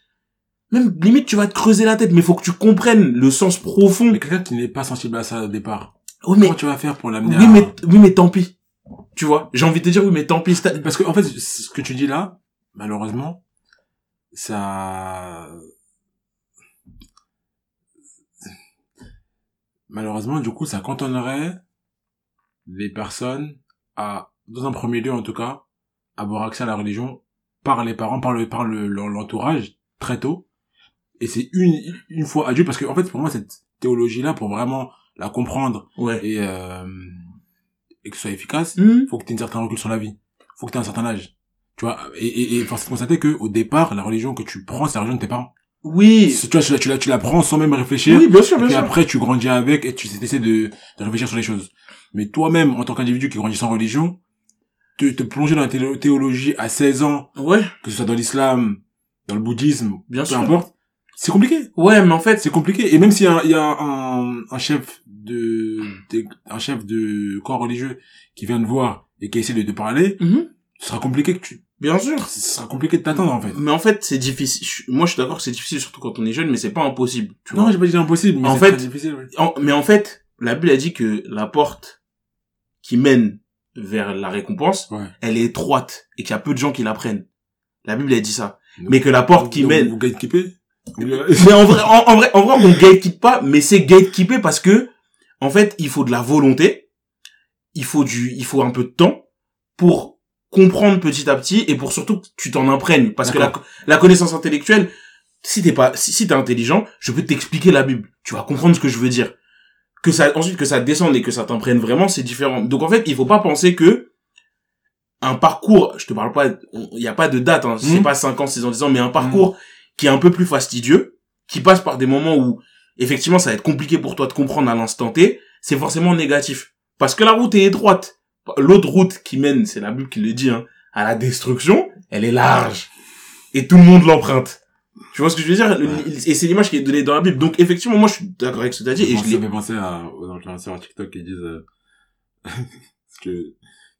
même limite tu vas te creuser la tête mais faut que tu comprennes le sens profond. Mais quelqu'un qui n'est pas sensible à ça au départ, oui mais comment tu vas faire pour l'amener oui à... mais oui mais tant pis tu vois j'ai envie de te dire oui mais tant pis Parce que, en fait, ce que tu dis là, malheureusement, ça... Malheureusement, du coup, ça cantonnerait les personnes à, dans un premier lieu en tout cas, avoir accès à la religion par les parents, par le, par le, l'entourage, très tôt. Et c'est une, une fois adulte, parce que, en fait, pour moi, cette théologie-là, pour vraiment la comprendre ouais et, euh, et que ce soit efficace, Hmm. faut que tu aies un certain recul sur la vie. faut que tu aies un certain âge. Tu vois, et, et, et force de constater que au départ, la religion que tu prends, c'est la religion de tes parents. oui Tu vois, tu la, tu la, tu la prends sans même réfléchir. oui bien sûr et bien puis sûr après, tu grandis avec et tu essaies de, de réfléchir sur les choses. Mais toi-même, en tant qu'individu qui grandit sans religion, te, te plonger dans la théo- théologie à 16 ans, ouais que ce soit dans l'islam, dans le bouddhisme, Bien peu sûr. importe, c'est compliqué. ouais mais en fait C'est compliqué. Et même s'il y a, il y a un, un chef de, de- un chef de corps religieux qui vient te voir et qui essaie de te parler, Mhm. ce sera compliqué que tu, bien sûr ce sera compliqué de t'attendre, en fait. mais en fait c'est difficile moi je suis d'accord que c'est difficile surtout quand on est jeune mais c'est pas impossible tu Non, j'ai pas dit impossible, mais En fait- très difficile, ouais. En- mais en fait la Bible a dit que la porte qui mène vers la récompense Ouais. elle est étroite et qu'il y a peu de gens qui la prennent la Bible a dit ça mais que la porte qui Donc, mène Vous gatekeepez? Mais en vrai, en, en vrai, en vrai, on gatekeep pas, mais c'est gatekeeper parce que, en fait, il faut de la volonté, il faut du, il faut un peu de temps pour comprendre petit à petit et pour surtout que tu t'en imprègnes. Parce que la, la connaissance intellectuelle, si t'es pas, si, si t'es intelligent, je peux t'expliquer la Bible. Tu vas comprendre ce que je veux dire. Que ça, ensuite, que ça descende et que ça t'imprègne vraiment, c'est différent. Donc, en fait, il faut pas penser que un parcours, je te parle pas, il y a pas de date, hein, c'est Mhm. pas 5 ans, 6 ans, 10 ans, mais un parcours qui est un peu plus fastidieux, qui passe par des moments où, effectivement, ça va être compliqué pour toi de comprendre à l'instant T, c'est forcément négatif. Parce que la route est étroite. L'autre route qui mène, c'est la Bible qui le dit, hein, à la destruction, elle est large. Et tout le monde l'emprunte. Tu vois ce que je veux dire? Et c'est l'image qui est donnée dans la Bible. Donc, effectivement, moi, je suis d'accord avec ce que tu as dit, et je l'ai, fait penser à, aux influenceurs TikTok qui disent, euh, (laughs) que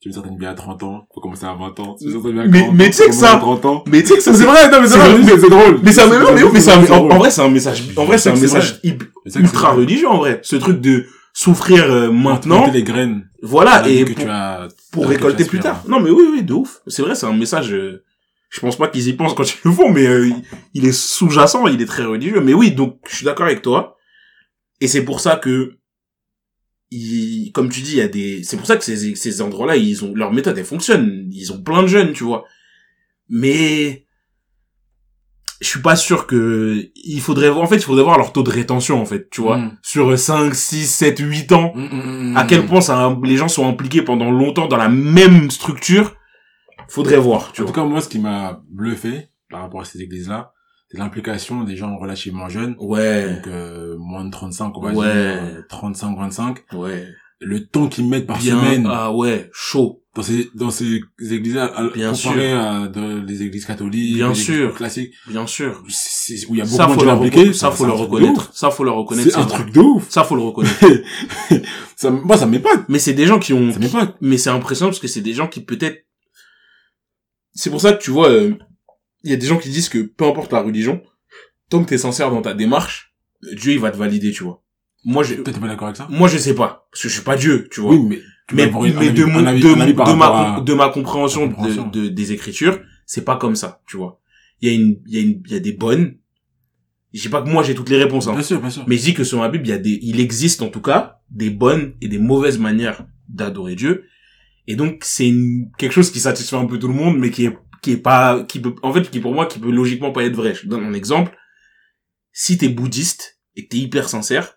tu veux une certaine vie à 30 ans, faut commencer à 20 ans. Tu veux une certaine vie à Mais- 40 mais ans, tu sais faut que commencer ça- à 30 ans. mais tu sais que ça, C'est vrai, non, mais c'est c'est vrai, c'est c'est drôle. Mais ça, mais, non, mais, mais c'est un- c'est en, vrai, c'est un message, en vrai, c'est un C'est message C'est ultra c'est religieux, en vrai. Ce truc de souffrir euh, maintenant, les graines. voilà, et pour, récolter plus tard. Non, mais oui, oui, de ouf. C'est vrai, c'est un message, euh, je pense pas qu'ils y pensent quand ils le font, mais euh, il est sous-jacent, il est très religieux. Mais oui, donc, je suis d'accord avec toi. Et c'est pour ça que, il, comme tu dis, il y a des, c'est pour ça que ces, ces endroits-là, ils ont, leur méthode, elle fonctionne. Ils ont plein de jeunes, tu vois. Mais, je suis pas sûr que, il faudrait voir, en fait, il faudrait voir leur taux de rétention, en fait, tu vois. Mm. Sur 5, 6, 7, 8 ans Mm, mm, à quel point ça, les gens sont impliqués pendant longtemps dans la même structure, faudrait voir, tu En tout cas, moi, ce qui m'a bluffé par rapport à ces églises-là, c'est l'implication des gens relativement jeunes. Ouais, Donc, euh, moins de 35, on va Ouais. dire, euh, 35, 25. ouais. le temps qu'ils mettent par Bien, semaine ah ouais, chaud. dans ces dans ces églises Bien comparé à de- les églises catholiques Bien les sûr. églises classiques Bien sûr. où il y a beaucoup Ça, de faut impliqués ça, faut le reconnaître. Ça, faut le reconnaître. c'est un truc de ouf Ça, faut le reconnaître. (laughs) ça moi ça m'épate Mais c'est des gens qui ont, ça m'épate mais c'est impressionnant parce que c'est des gens qui peut-être, c'est pour ça que tu vois, euh, il y a des gens qui disent que peu importe la religion, tant que t'es sincère dans ta démarche, Dieu, il va te valider, tu vois. Moi, je, t'es pas d'accord avec ça? Moi, je sais pas. Parce que je suis pas Dieu, tu vois. oui mais tu mais, de, mon, avis- de, de ma, à- de ma compréhension. De, de- des écritures, c'est pas comme ça, tu vois. Il y a une, il y a une, il y a des bonnes. Je sais pas que moi j'ai toutes les réponses, hein. bien sûr bien sûr Mais je dis que sur la Bible, il y a des, il existe en tout cas des bonnes et des mauvaises manières d'adorer Dieu. Et donc, c'est une- quelque chose qui satisfait un peu tout le monde, mais qui est, qui est pas, qui peut, en fait, qui pour moi, qui peut logiquement pas être vrai. Je donne un exemple. Si t'es bouddhiste et que t'es hyper sincère,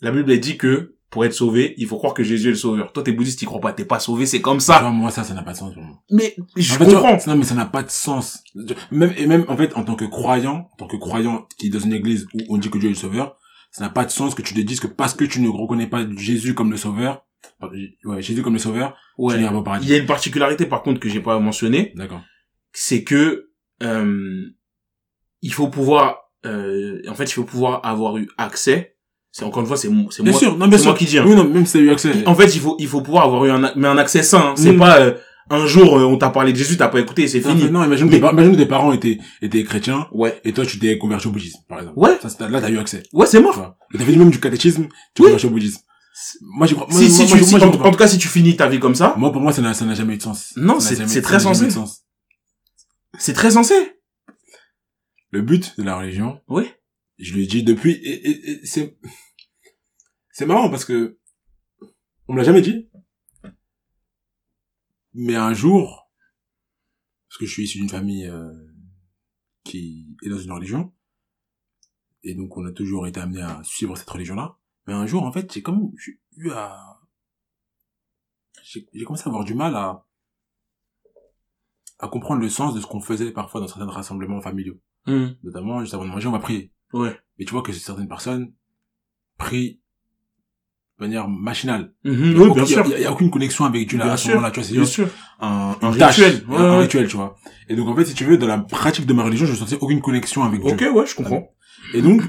la Bible elle dit que pour être sauvé, il faut croire que Jésus est le sauveur. Toi, t'es bouddhiste, t'y crois pas, t'es pas sauvé, c'est comme Tu ça. vois, moi ça ça n'a pas de sens pour moi Mais je En fait, tu vois, comprends. non, mais ça n'a pas de sens. Même, et même, en fait, en tant que croyant, en tant que croyant qui est dans une église où on dit que Dieu est le sauveur, ça n'a pas de sens que tu te dises que parce que tu ne reconnais pas Jésus comme le sauveur, ouais, Jésus comme le sauveur, tu Ouais. n'iras pas au Il paradis. y a une particularité, par contre, que j'ai pas mentionné. D'accord. C'est que euh, il faut pouvoir euh, en fait il faut pouvoir avoir eu accès c'est encore une fois c'est mo- c'est Bien moi sûr, non, bien c'est sûr. moi qui dis hein. Oui, non, même si eu accès. en fait il faut il faut pouvoir avoir eu un mais un accès sain hein. c'est Mm. pas euh, un jour euh, on t'a parlé de Jésus t'as pas écouté c'est fini non, imagine, Mais- que imagine que tes parents étaient, étaient chrétiens, ouais et toi, tu t'es converti au bouddhisme, par exemple. ouais Ça, là, t'as eu accès. ouais c'est mort. Et t'as fait du même du catéchisme, tu Oui. converti au bouddhisme. Moi, j'y crois, moi, si moi, si moi, tu moi, si- en, tout cas si tu finis ta vie comme ça Moi, pour moi, ça n'a, ça n'a jamais eu de sens. Non, c'est- c'est très sensé. C'est très sensé Le but de la religion, oui je le dis depuis, et, et- et c'est, c'est marrant parce que, on me l'a jamais dit. Mais un jour, parce que je suis issu d'une famille, euh, qui est dans une religion, et donc on a toujours été amené à suivre cette religion-là. Mais un jour, en fait, j'ai comme eu à, j'ai commencé à avoir du mal à, à comprendre le sens de ce qu'on faisait parfois dans certains rassemblements familiaux. Mm. Notamment, juste avant de manger, on va prier. ouais Et tu vois que certaines personnes prient de manière machinale. Mhm, oui bien sûr Il y, a aucun connexion avec Dieu là, à ce moment-là, tu vois, c'est juste sûr un, Un rituel, un, ouais, un ouais. rituel, tu vois. Et donc, en fait, si tu veux, dans la pratique de ma religion, je ne sentais aucune connexion avec ok Dieu. ouais je comprends Et donc,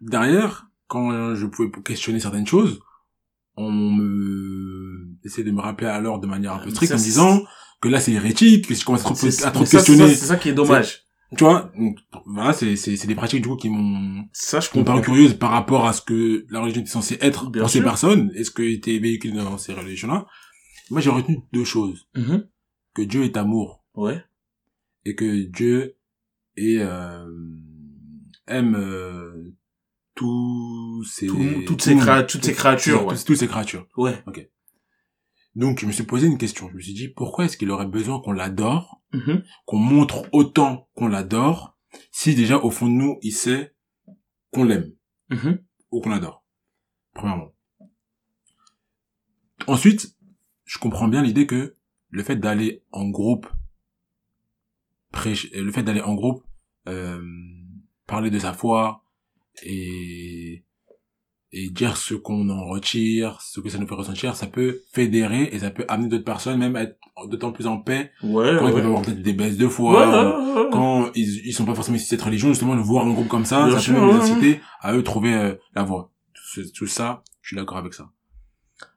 derrière, quand je pouvais questionner certaines choses, on me essayait de me rappeler alors de manière un peu stricte Ça, en me disant que là c'est hérétique, que si je commence à trop, à trop c'est questionner, ça, c'est ça qui est dommage tu vois, donc, voilà, c'est, c'est, c'est des pratiques du coup qui m'ont, ça je comprends curieuses par rapport à ce que la religion était censée être Bien pour ces personnes et ce qui était véhiculé dans ces religions-là. Moi, j'ai retenu deux choses. Mhm. Que Dieu est amour ouais et que Dieu est, euh, aime, euh, tous ces, Tout- toutes tout ces toutes ces créatures, ouais. toutes, toutes ces créatures. ouais Donc, je me suis posé une question. Je me suis dit, pourquoi est-ce qu'il aurait besoin qu'on l'adore, Mhm. qu'on montre autant qu'on l'adore, si déjà, au fond de nous, il sait qu'on l'aime Mhm. ou qu'on l'adore. Premièrement. Ensuite, je comprends bien l'idée que le fait d'aller en groupe, prêcher, le fait d'aller en groupe, euh, parler de sa foi et et dire ce qu'on en retire, ce que ça nous fait ressentir, ça peut fédérer et ça peut amener d'autres personnes même à être d'autant plus en paix ouais quand ils ouais peuvent avoir peut-être des baisses de foi, ouais, quand ils, ils sont pas forcément issus de cette religion, justement, de voir un groupe comme ça, Bien ça sûr, peut même les inciter à eux trouver euh, la voie. Tout, tout ça, je suis d'accord avec ça.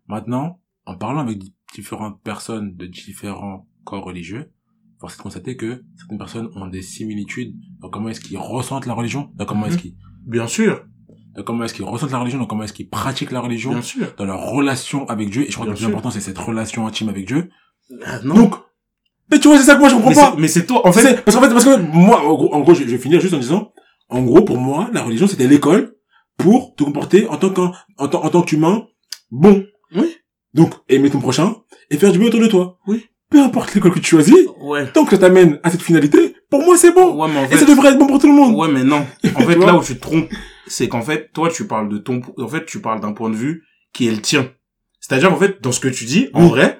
Maintenant, en parlant avec di- différentes personnes de différents corps religieux, force est de constater que certaines personnes ont des similitudes dans comment est-ce qu'ils ressentent la religion, dans comment est-ce Mhm. qu'ils, bien sûr dans comment est-ce qu'ils ressentent la religion, dans comment est-ce qu'ils pratiquent la religion, bien sûr dans leur relation avec Dieu. Et je crois Bien que le plus sûr. important, c'est cette relation intime avec Dieu. Ah, non Donc, mais tu vois, c'est ça que moi je comprends mais pas. mais c'est toi en fait fait, parce qu'en fait, parce que moi, en gros, en gros, je, je vais finir juste en disant, en gros, pour moi, la religion, c'était l'école pour te comporter en tant qu'en, en tant, en tant qu'humain bon. Oui. Donc, aimer ton prochain et faire du bien autour de toi. Oui. Peu importe l'école que tu choisis, ouais tant que ça t'amène à cette finalité, pour moi, c'est bon. ouais mais en Et ça fait devrait être bon pour tout le monde. ouais mais non en fait là où tu te trompes c'est qu'en fait toi tu parles de ton en fait tu parles d'un point de vue qui est le tien c'est-à-dire en fait dans ce que tu dis en Oui. vrai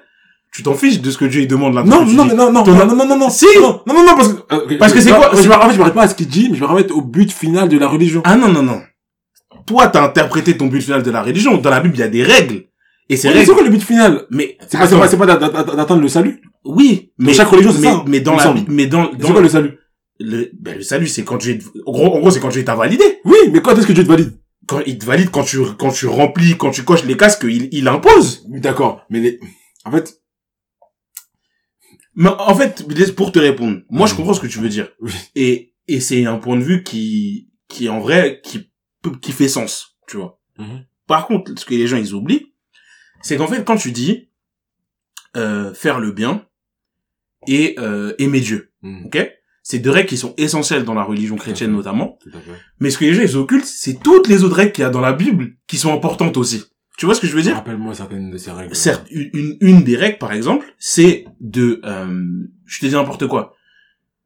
tu t'en fiches de ce que Dieu il demande là Non, non, mais non, non, Ton- non, non, non, non, non, Si. non, non, non, non, parce que, euh, Parce que c'est quoi- je me- En fait, je me rappelle pas à ce qu'il dit, mais je me rappelle au but final de la religion. ah non non non toi, t'as interprété ton but final de la religion. Dans la Bible, il y a des règles. Et ces Ouais, mais règles, c'est quoi le but final? Mais, C'est pas, c'est pas, c'est pas d'a- d'a- d'atteindre le salut? Oui, mais, chaque religion, c'est mais, ça, hein, mais dans la, mais dans, C'est dans quoi le salut? Le, ben, le salut, c'est quand Dieu, en gros, en gros, c'est quand Dieu t'a validé. Oui, mais quand est-ce que Dieu te valide? Quand il te valide, quand tu, quand tu remplis, quand tu coches les cases qu'il, il impose. D'accord, mais les... en fait, Mais en fait, pour te répondre, moi, je Mhm. comprends ce que tu veux dire. Oui. Et, et c'est un point de vue qui, qui, en vrai, qui, qui fait sens, tu vois. Mhm. Par contre, ce que les gens, ils oublient, c'est qu'en fait, quand tu dis, euh, faire le bien et, euh, aimer Dieu, Mhm. ok? C'est deux règles qui sont essentielles dans la religion chrétienne notamment. Mais ce que les gens, ils occultent, c'est toutes les autres règles qu'il y a dans la Bible qui sont importantes aussi. Tu vois ce que je veux dire? Rappelle-moi certaines de ces règles. Certes, une, une, des règles, par exemple, c'est de, euh, je te dis n'importe quoi.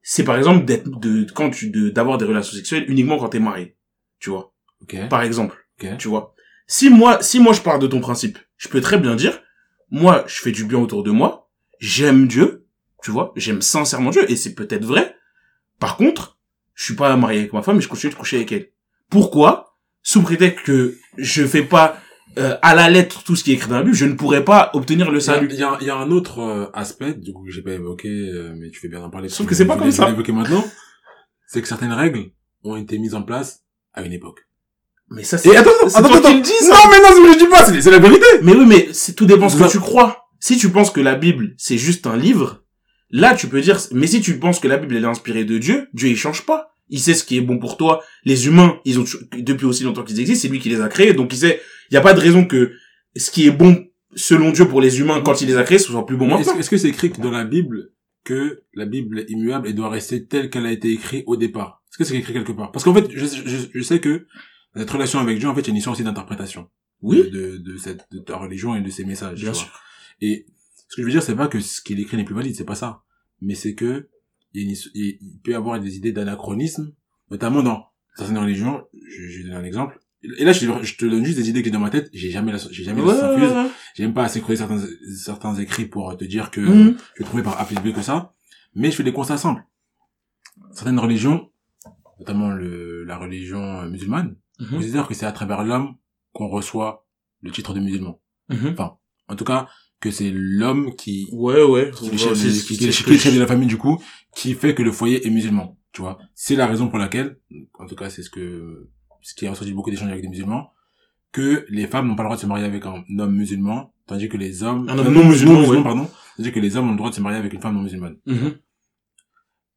C'est par exemple d'être, de, quand tu, de, d'avoir des relations sexuelles uniquement quand t'es marié. Tu vois? Ok, Par exemple. ok. Tu vois? Si moi, si moi je pars de ton principe, je peux très bien dire, moi, je fais du bien autour de moi, j'aime Dieu, tu vois, j'aime sincèrement Dieu, et c'est peut-être vrai. Par contre, je suis pas marié avec ma femme et je continue de coucher avec elle. Pourquoi? Sous prétexte que je fais pas euh, à la lettre tout ce qui est écrit dans la Bible, je ne pourrais pas obtenir le salut. Il y, a, il y a un autre euh, aspect, du coup, que j'ai pas évoqué, euh, mais tu fais bien d'en parler. Sauf que c'est pas comme ça. l'évoquer maintenant. C'est que certaines règles ont été mises en place à une époque. Mais ça, c'est Et attends, attends, toi attends. qui le dis, ça. Non, mais non, ce que je dis pas, c'est la vérité. Mais oui, mais tout dépend ce que tu crois. Si tu penses que la Bible, c'est juste un livre, là, tu peux dire, mais si tu penses que la Bible, elle est inspirée de Dieu, Dieu, il change pas. Il sait ce qui est bon pour toi. Les humains, ils ont, depuis aussi longtemps qu'ils existent, c'est lui qui les a créés. Donc, il sait, il n'y a pas de raison que ce qui est bon selon Dieu pour les humains quand il les a créés, ce soit plus bon maintenant. est-ce que c'est écrit dans la Bible que la Bible est immuable et doit rester telle qu'elle a été écrite au départ? Est-ce que c'est écrit quelque part? Parce qu'en fait, je, je, je sais que cette relation avec Dieu, en fait, il y a une histoire aussi d'interprétation. Oui. De, de, cette, de ta religion et de ses messages. Bien sûr. Et ce que je veux dire, c'est pas que ce qu'il écrit n'est plus valide, c'est pas ça. Mais c'est que il, peut y avoir des idées d'anachronisme, notamment dans certaines religions. Je, je vais donner un exemple. Et là, je, te- je te donne juste des idées que j'ai dans ma tête. J'ai jamais la, j'ai jamais Ouais, la ouais, ouais. J'ai même pas assez creusé certains, certains écrits pour te dire que Mhm. je vais trouver par A plus B que ça. Mais je fais des constats simples. Certaines religions, notamment le, la religion euh, musulmane, Mhm. considèrent que c'est à travers l'homme qu'on reçoit le titre de musulman. Mhm. En tout cas, que c'est l'homme qui, Ouais, ouais. qui, est le Ouais, chef, de- c'est- qui, qui est le c'est- chef- qui est le chef de la famille du coup, qui fait que le foyer est musulman. Tu vois, c'est la raison pour laquelle, en tout cas, c'est ce que ce qui a ressorti beaucoup d'échanges avec des musulmans, que les femmes n'ont pas le droit de se marier avec un homme musulman, tandis que les hommes, Un euh, homme non musulman, ouais. pardon, tandis que les hommes ont le droit de se marier avec une femme non musulmane. Mhm.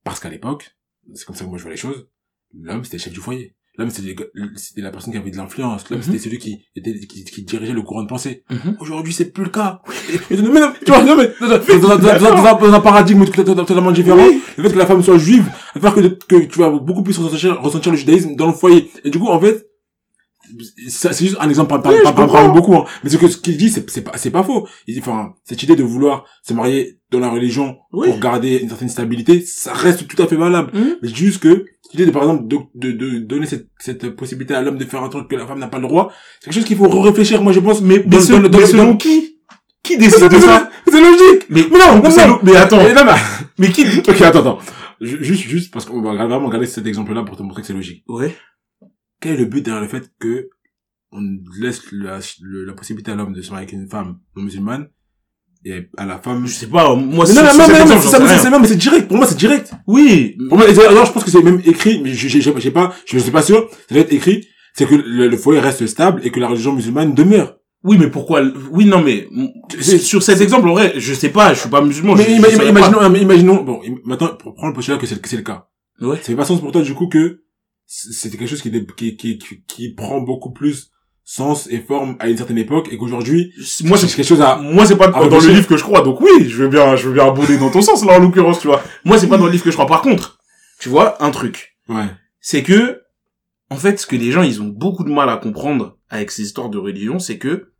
Parce qu'à l'époque, c'est comme ça que moi je vois les choses, l'homme c'était le chef du foyer. L'homme c'était la personne qui avait de l'influence. L'homme Mhm. c'était celui qui était qui, qui dirigeait le courant de pensée. Mhm. Aujourd'hui, c'est plus le cas. Mais non, tu vois, non, mais, dans, un- paradigme totalement différent, Oui. le fait que la femme soit juive, va faire que, que tu vas beaucoup plus ressentir, ressentir le judaïsme dans le foyer. Et du coup, en fait, c'est juste un exemple par, Oui, comprends. parmi beaucoup, hein. Mais ce que, ce qu'il dit, c'est, c'est pas, c'est pas faux. Il dit, enfin, cette idée de vouloir se marier dans la religion Oui. pour garder une certaine stabilité, ça reste tout à fait valable. Mhm. Mais juste que, l'idée de, par exemple, de, de, de donner cette, cette possibilité à l'homme de faire un truc que la femme n'a pas le droit, c'est quelque chose qu'il faut réfléchir, moi, je pense. Mais, mais, dans mais selon qui? Qui décide de ça? C'est logique! Mais, Mais non, mais attends. Mais non, mais- qui, (laughs) Ok, attends, attends. Ju- Juste, juste parce qu'on va vraiment regarder cet exemple-là pour te montrer que c'est logique. ouais. Quel est le but derrière le fait que on laisse la, la possibilité à l'homme de se marier avec une femme non musulmane et à la femme... Je sais pas, moi, Mais non, mais cet non, mais exemple, c'est c'est- c'est- non, mais c'est direct. Pour moi, c'est direct. Oui. Pour moi, d'ailleurs, je pense que c'est même écrit, mais je, sais pas, je ne suis pas sûr, ça doit être écrit, c'est que le, le foyer reste stable et que la religion musulmane demeure. Oui, mais pourquoi, oui, non, mais, C'est- sur cet exemple, en vrai, je sais pas, je suis pas musulman. mais je- ima- je ima- imaginons, mais imaginons, bon, maintenant, pour prendre le postulat que c'est le, que c'est le cas. pas. Ouais. Ça fait pas sens pour toi, du coup, que c- c'était quelque chose qui, qui, qui, qui, qui prend beaucoup plus sens et forme à une certaine époque et qu'aujourd'hui, Moi, c'est, quelque chose à... moi, c'est pas dans le livre que je crois, donc oui, je veux bien, je veux bien abonder dans ton sens, là, en l'occurrence, tu vois. Moi, c'est pas dans le livre que je crois. Par contre, tu vois, un truc. Ouais. C'est que, en fait, ce que les gens, ils ont beaucoup de mal à comprendre avec ces histoires de religion, c'est que,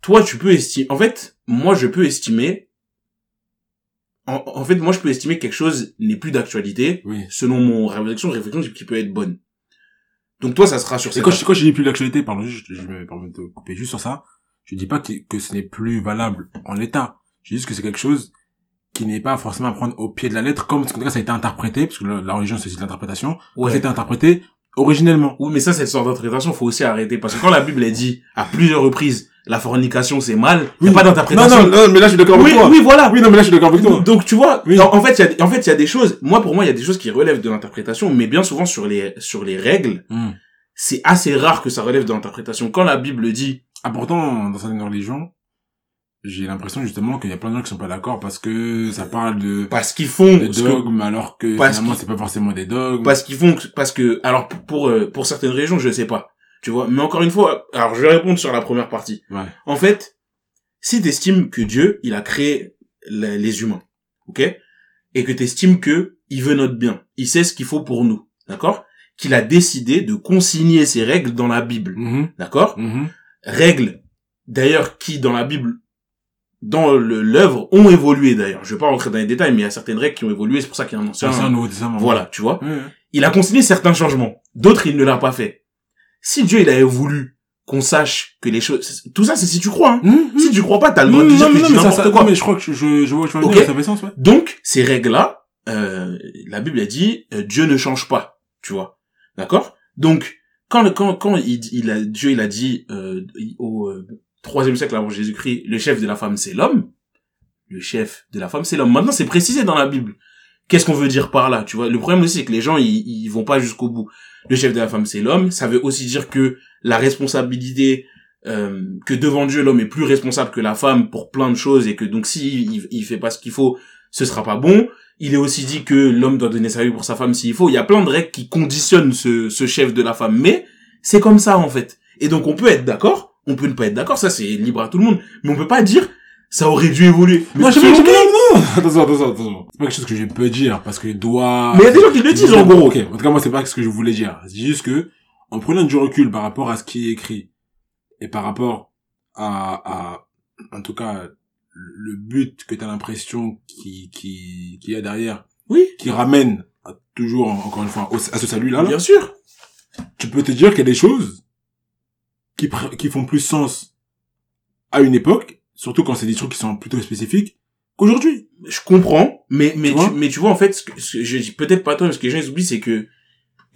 toi, tu peux estimer, en fait, moi, je peux estimer, en, en fait, moi, je peux estimer que quelque chose n'est plus d'actualité, Oui. selon mon réflexion, réflexion qui peut être bonne. Donc toi, ça sera sur Et quand je, quand je dis plus l'actualité, pardon, juste, je me permets de couper juste sur ça, je dis pas que, que ce n'est plus valable en l'état. Je dis juste que c'est quelque chose qui n'est pas forcément à prendre au pied de la lettre, comme en tout cas ça a été interprété, parce que la, la religion c'est aussi de l'interprétation, Ouais. ça a été interprété originellement. Oui, mais ça, cette sorte d'interprétation, faut aussi arrêter. Parce que quand la Bible est dit à plusieurs reprises, la fornication, c'est mal, il Oui. n'y a pas Non, d'interprétation. non, non, mais là, je suis d'accord oui, avec toi. oui, voilà. Oui, non, mais là, je suis d'accord avec toi. Donc, tu vois, Oui. en, en fait, il y a, en fait, il y a des choses, moi, pour moi, il y a des choses qui relèvent de l'interprétation, mais bien souvent, sur les, sur les règles, Hmm. c'est assez rare que ça relève de l'interprétation. Quand la Bible dit, Ah, pourtant, dans certaines religions, j'ai l'impression justement qu'il y a plein de gens qui sont pas d'accord parce que ça parle de, parce qu'ils font, de ce que- dogmes alors que parce finalement c'est pas forcément des dogmes. parce qu'ils font, parce que, alors, pour, pour, euh, pour certaines régions, je sais pas. Tu vois, mais encore une fois, alors, je vais répondre sur la première partie. Ouais. En fait, si t'estimes que Dieu, il a créé les, humains, ok, et que t'estimes que il veut notre bien, il sait ce qu'il faut pour nous, d'accord, qu'il a décidé de consigner ces règles dans la Bible, Mhm, d'accord, mhm. règles d'ailleurs qui dans la Bible, dans le- l'œuvre, ont évolué d'ailleurs. Je vais pas rentrer dans les détails, mais il y a certaines règles qui ont évolué, c'est pour ça qu'il y a un ancien. C'est un Nouveau Testament. Voilà, tu vois. Il a consigné certains changements, d'autres il ne l'a pas fait. Si Dieu il avait voulu qu'on sache que les choses, tout ça c'est si tu crois. Hein. Mhm. Si tu crois pas, t'as le droit de dire non, que non, je dis mais ça, ça, quoi. non, mais je crois que je, je, je vois, je vois ça fait sens, ouais. Donc, ces règles-là, euh, la Bible a dit, euh, Dieu ne change pas, tu vois. D'accord? Donc, quand, le- quand, quand il, il a, Dieu il a dit euh, au euh, troisième siècle avant Jésus-Christ, le chef de la femme c'est l'homme, le chef de la femme c'est l'homme. Maintenant, c'est précisé dans la Bible. Qu'est-ce qu'on veut dire par là, tu vois Le problème aussi, c'est que les gens, ils, ils vont pas jusqu'au bout. Le chef de la femme c'est l'homme. Ça veut aussi dire que la responsabilité euh, que devant Dieu l'homme est plus responsable que la femme pour plein de choses et que donc si il, il fait pas ce qu'il faut, ce sera pas bon. Il est aussi dit que l'homme doit donner sa vie pour sa femme s'il faut. Il y a plein de règles qui conditionnent ce, ce chef de la femme, mais c'est comme ça en fait. Et donc on peut être d'accord, on peut ne pas être d'accord, ça c'est libre à tout le monde, mais on peut pas dire ça aurait dû évoluer. Non, je sais non, (laughs) attention, attention, attention. C'est pas quelque chose que je peux dire, parce que doit... Mais il y a des gens qui le disent en gros. Ok, en tout cas, moi, c'est pas ce que je voulais dire. C'est juste que, en prenant du recul par rapport à ce qui est écrit, et par rapport à, à en tout cas, le but que t'as l'impression qui, qui, qui est derrière, Oui, qui ramène à- toujours, encore une fois, à ce salut-là, là, bien sûr. tu peux te dire qu'il y a des choses qui, qui font plus sens à une époque, surtout quand c'est des trucs qui sont plutôt spécifiques, qu'aujourd'hui. je comprends, mais mais Tu mais tu vois en fait, ce que, ce que je dis peut-être pas toi, mais ce que les gens ils oublient, c'est que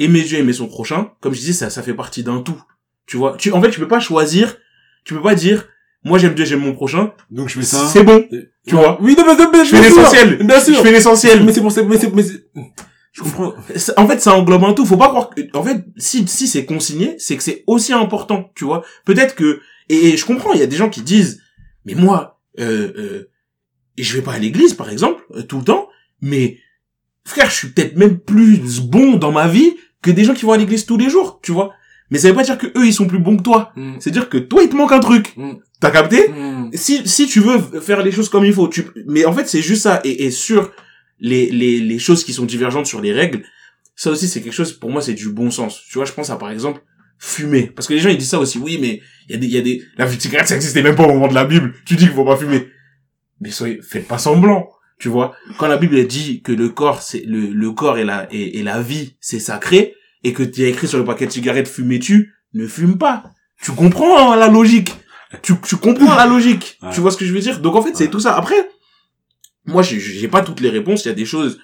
aimer Dieu, aimer son prochain, comme je disais, ça ça fait partie d'un tout. Tu vois, tu en fait tu peux pas choisir, tu peux pas dire moi j'aime Dieu, j'aime mon prochain, Donc je fais ça. c'est bon, Et- tu vois. Oui, non, mais, mais, Je fais l'essentiel, Bien sûr. je fais l'essentiel. Mais c'est pour ça, mais c'est, mais c'est, je comprends. En fait, ça englobe un tout. Faut pas croire que, en fait, si, si c'est consigné, c'est que c'est aussi important, tu vois. Peut-être que, et, et je comprends, il y a des gens qui disent, mais moi, euh, euh, je vais pas à l'église, par exemple, euh, tout le temps, mais, frère, je suis peut-être même plus bon dans ma vie que des gens qui vont à l'église tous les jours, tu vois. Mais ça veut pas dire que eux, ils sont plus bons que toi. Mm. C'est dire que toi, il te manque un truc. Mm. T'as capté? Mm. si si tu veux faire les choses comme il faut tu mais en fait c'est juste ça et, et sur les, les les choses qui sont divergentes sur les règles ça aussi c'est quelque chose pour moi c'est du bon sens tu vois je pense à par exemple fumer parce que les gens ils disent ça aussi oui mais il y a des il y a des la cigarette ça existait même pas au moment de la Bible tu dis qu'il faut pas fumer mais soyez faites pas semblant tu vois quand la Bible dit que le corps c'est le le corps et la et, et la vie c'est sacré et que tu as écrit sur le paquet de cigarettes fumer tu ne fume pas tu comprends hein, la logique tu, tu comprends la logique. Ouais. Tu vois ce que je veux dire? Donc en fait, c'est Ouais. tout ça. Après, moi, j'ai- pas toutes les réponses. Il y a des choses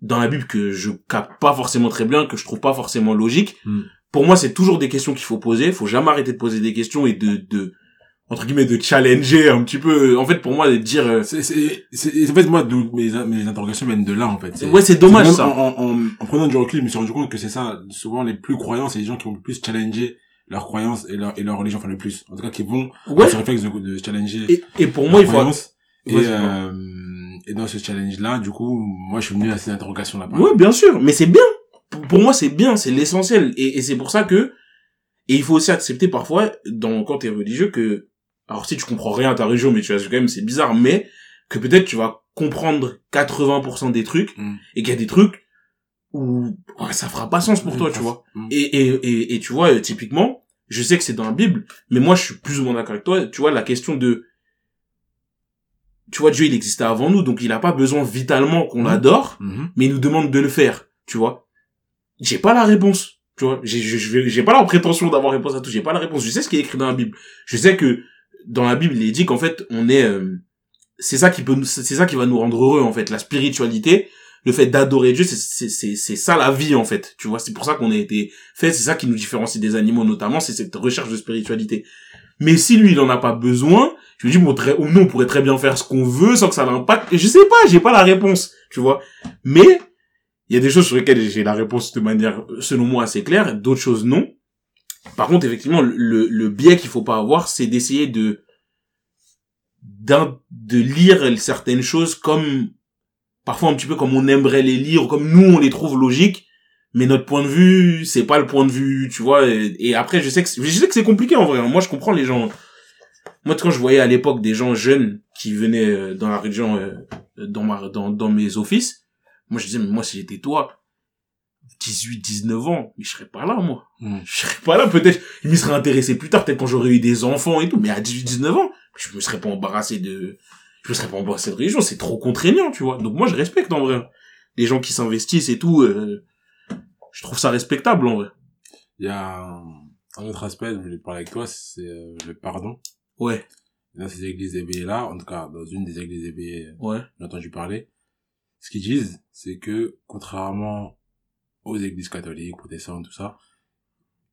dans la Bible que je capte pas forcément très bien, que je trouve pas forcément logiques. Mm. Pour moi, c'est toujours des questions qu'il faut poser. Faut jamais arrêter de poser des questions et de, de, entre guillemets, de challenger un petit peu. En fait, pour moi, de dire, euh, C'est, en fait, moi, mes, mes interrogations viennent de là, en fait. Ouais, c'est dommage ça. En, en, en, en prenant du recul, je me suis rendu compte que c'est ça. Souvent, les plus croyants, c'est les gens qui vont le plus challenger leurs croyances et leur, et leur religion, enfin le plus. En tout cas, qui vont Ouais. ce réflexe de, de challenger Et, et pour moi, il faut. Et, euh, et dans ce challenge-là, du coup, moi, je suis venu à ces interrogations-là. par Oui, bien sûr, mais c'est bien. Pour- moi, c'est bien, c'est l'essentiel. Et, et c'est pour ça que, et il faut aussi accepter parfois, dans, quand t'es religieux, que, alors si tu comprends rien à ta religion, mais tu vas quand même, c'est bizarre, mais, que peut-être tu vas comprendre 80% des trucs, Mm. et qu'il y a des trucs où, ça fera pas sens pour toi, tu vois. Mm. Et, et, et, et tu vois, typiquement, je sais que c'est dans la Bible, mais moi, je suis plus ou moins d'accord avec toi, tu vois, la question de, tu vois, Dieu, il existait avant nous, donc il a pas besoin vitalement qu'on l'adore, mais il nous demande de le faire, tu vois. J'ai pas la réponse, tu vois. J'ai, vais- j'ai pas la prétention d'avoir réponse à tout, j'ai pas la réponse. Je sais ce qui est écrit dans la Bible. Je sais que dans la Bible, il est dit qu'en fait, on est, euh, c'est ça qui peut, c'est ça qui va nous rendre heureux, en fait. La spiritualité le fait d'adorer Dieu, c'est, c'est, c'est, c'est ça la vie, en fait. Tu vois, c'est pour ça qu'on a été fait, c'est ça qui nous différencie des animaux, notamment, c'est cette recherche de spiritualité. Mais si lui, il en a pas besoin, je me dis, bon, très, nous, on pourrait très bien faire ce qu'on veut sans que ça l'impacte. Je sais pas, j'ai pas la réponse, tu vois. Mais, il y a des choses sur lesquelles j'ai la réponse de manière, selon moi, assez claire, d'autres choses non. Par contre, effectivement, le, le biais qu'il faut pas avoir, c'est d'essayer de, de lire certaines choses comme, parfois un petit peu comme on aimerait les lire, comme nous on les trouve logiques, mais notre point de vue, c'est pas le point de vue, tu vois, et, après, je sais que, je sais que c'est compliqué en vrai, hein. moi je comprends les gens, moi quand je voyais à l'époque des gens jeunes qui venaient euh, dans la région, euh, dans ma, dans, dans mes offices, moi je disais, mais moi si j'étais toi, 18, 19 ans, mais je serais pas là, moi. Hmm. Je serais pas là, peut-être, je m'y serais intéressé plus tard, peut-être quand j'aurais eu des enfants et tout, mais à 18, 19 ans, je me serais pas embarrassé de, je me serais pas embarrassé de religion, c'est trop contraignant, tu vois. Donc moi, je respecte, en vrai. Les gens qui s'investissent et tout, euh, je trouve ça respectable, en vrai. Il y a un, autre aspect, je voulais parler avec toi, c'est euh, le pardon. Ouais. Dans ces églises éveillées-là, en tout cas, dans une des églises éveillées, ouais. j'ai entendu parler, ce qu'ils disent, c'est que, contrairement aux églises catholiques, protestantes, tout ça,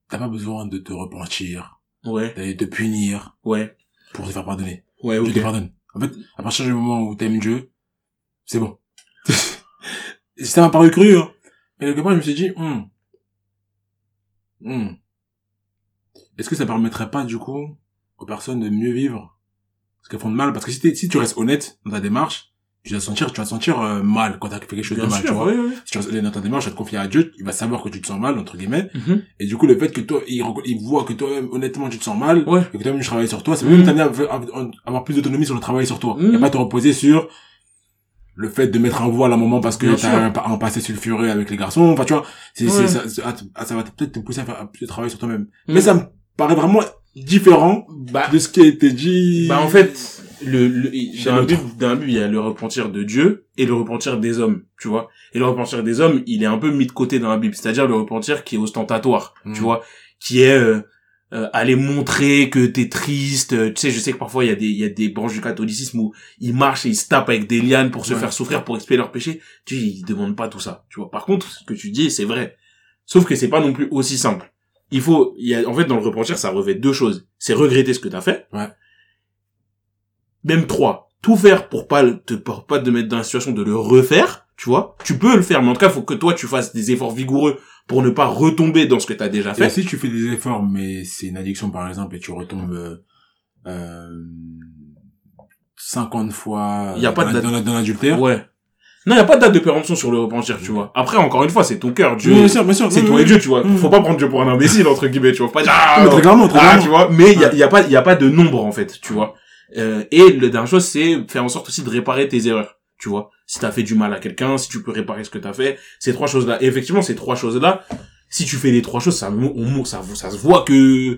t'as pas besoin de te repentir. Ouais. D'aller te punir. Ouais. Pour te faire pardonner. Ouais, Je te pardonne. En fait, à partir du moment où t'aimes Dieu, c'est bon. (laughs) ça m'a paru cru, hein. Mais quelque part, je me suis dit, hmm. Hmm. Est-ce que ça permettrait pas, du coup, aux personnes de mieux vivre? Parce qu'elles font de mal? Parce que si, si tu restes honnête dans ta démarche, tu vas sentir, tu vas sentir euh, mal quand t'as fait quelque chose de mal, tu vois. Si tu restes dans ta démarche, tu vas te confier à Dieu, il va savoir que tu te sens mal, entre guillemets. Mhm. Et du coup, le fait que toi, il, il voit que toi-même, honnêtement, tu te sens mal, Ouais. et que toi-même, tu travailles sur toi, ça peut Mhm. même t'amener à, à- à avoir plus d'autonomie sur le travail sur toi. Mhm. Et pas te reposer sur le fait de mettre un voile à un moment parce que t'as sûr. un, un passé sulfureux avec les garçons. Enfin, tu vois, c'est, c'est, Ouais. ça, ça, ça va peut-être te pousser à faire plus de travail sur toi-même. Mhm. Mais ça me paraît vraiment différent Bah, de ce qui a été dit. bah en fait, le, le dans la. Bible, dans la Bible, il y a le repentir de Dieu et le repentir des hommes, tu vois. Et le repentir des hommes, il est un peu mis de côté dans la Bible, c'est-à-dire le repentir qui est ostentatoire, Mhm. tu vois, qui est euh, euh, aller montrer que t'es triste. euh, Tu sais, je sais que parfois il y a des il y a des branches du catholicisme où ils marchent et ils se tapent avec des lianes pour se Ouais. faire souffrir, pour expier leurs péchés. Tu sais, ils demandent pas tout ça, tu vois. Par contre, ce que tu dis, c'est vrai. Sauf que c'est pas non plus aussi simple. Il faut, il y a, en fait, dans le repentir, ça revêt deux choses. C'est regretter ce que t'as fait. Ouais. Même trois. Tout faire pour pas te, pour pas te mettre dans la situation de le refaire, tu vois. Tu peux le faire, mais en tout cas, faut que toi, tu fasses des efforts vigoureux pour ne pas retomber dans ce que t'as déjà Et fait. si tu fais des efforts, mais c'est une addiction par exemple, et tu retombes euh, euh, 50 fois Y a pas dans, de l'adultère. Ouais. Non, y a pas de date de péremption sur le repentir, tu vois. Après, encore une fois, c'est ton cœur, Dieu. Oui, bien sûr, bien sûr. c'est oui, toi oui. et Dieu, tu vois. Mm. Faut pas prendre Dieu pour un imbécile, entre guillemets, tu vois. Faut pas dire, ah, Mais très clairement, très Ah, tu vois, mais il y a, Ouais. y a pas, y a pas de nombre en fait, tu vois. Euh, et le dernière chose, c'est faire en sorte aussi de réparer tes erreurs, tu vois. Si t'as fait du mal à quelqu'un, si tu peux réparer ce que t'as fait, ces trois choses-là. Et effectivement, ces trois choses-là, si tu fais les trois choses, ça, on, ça, ça se voit que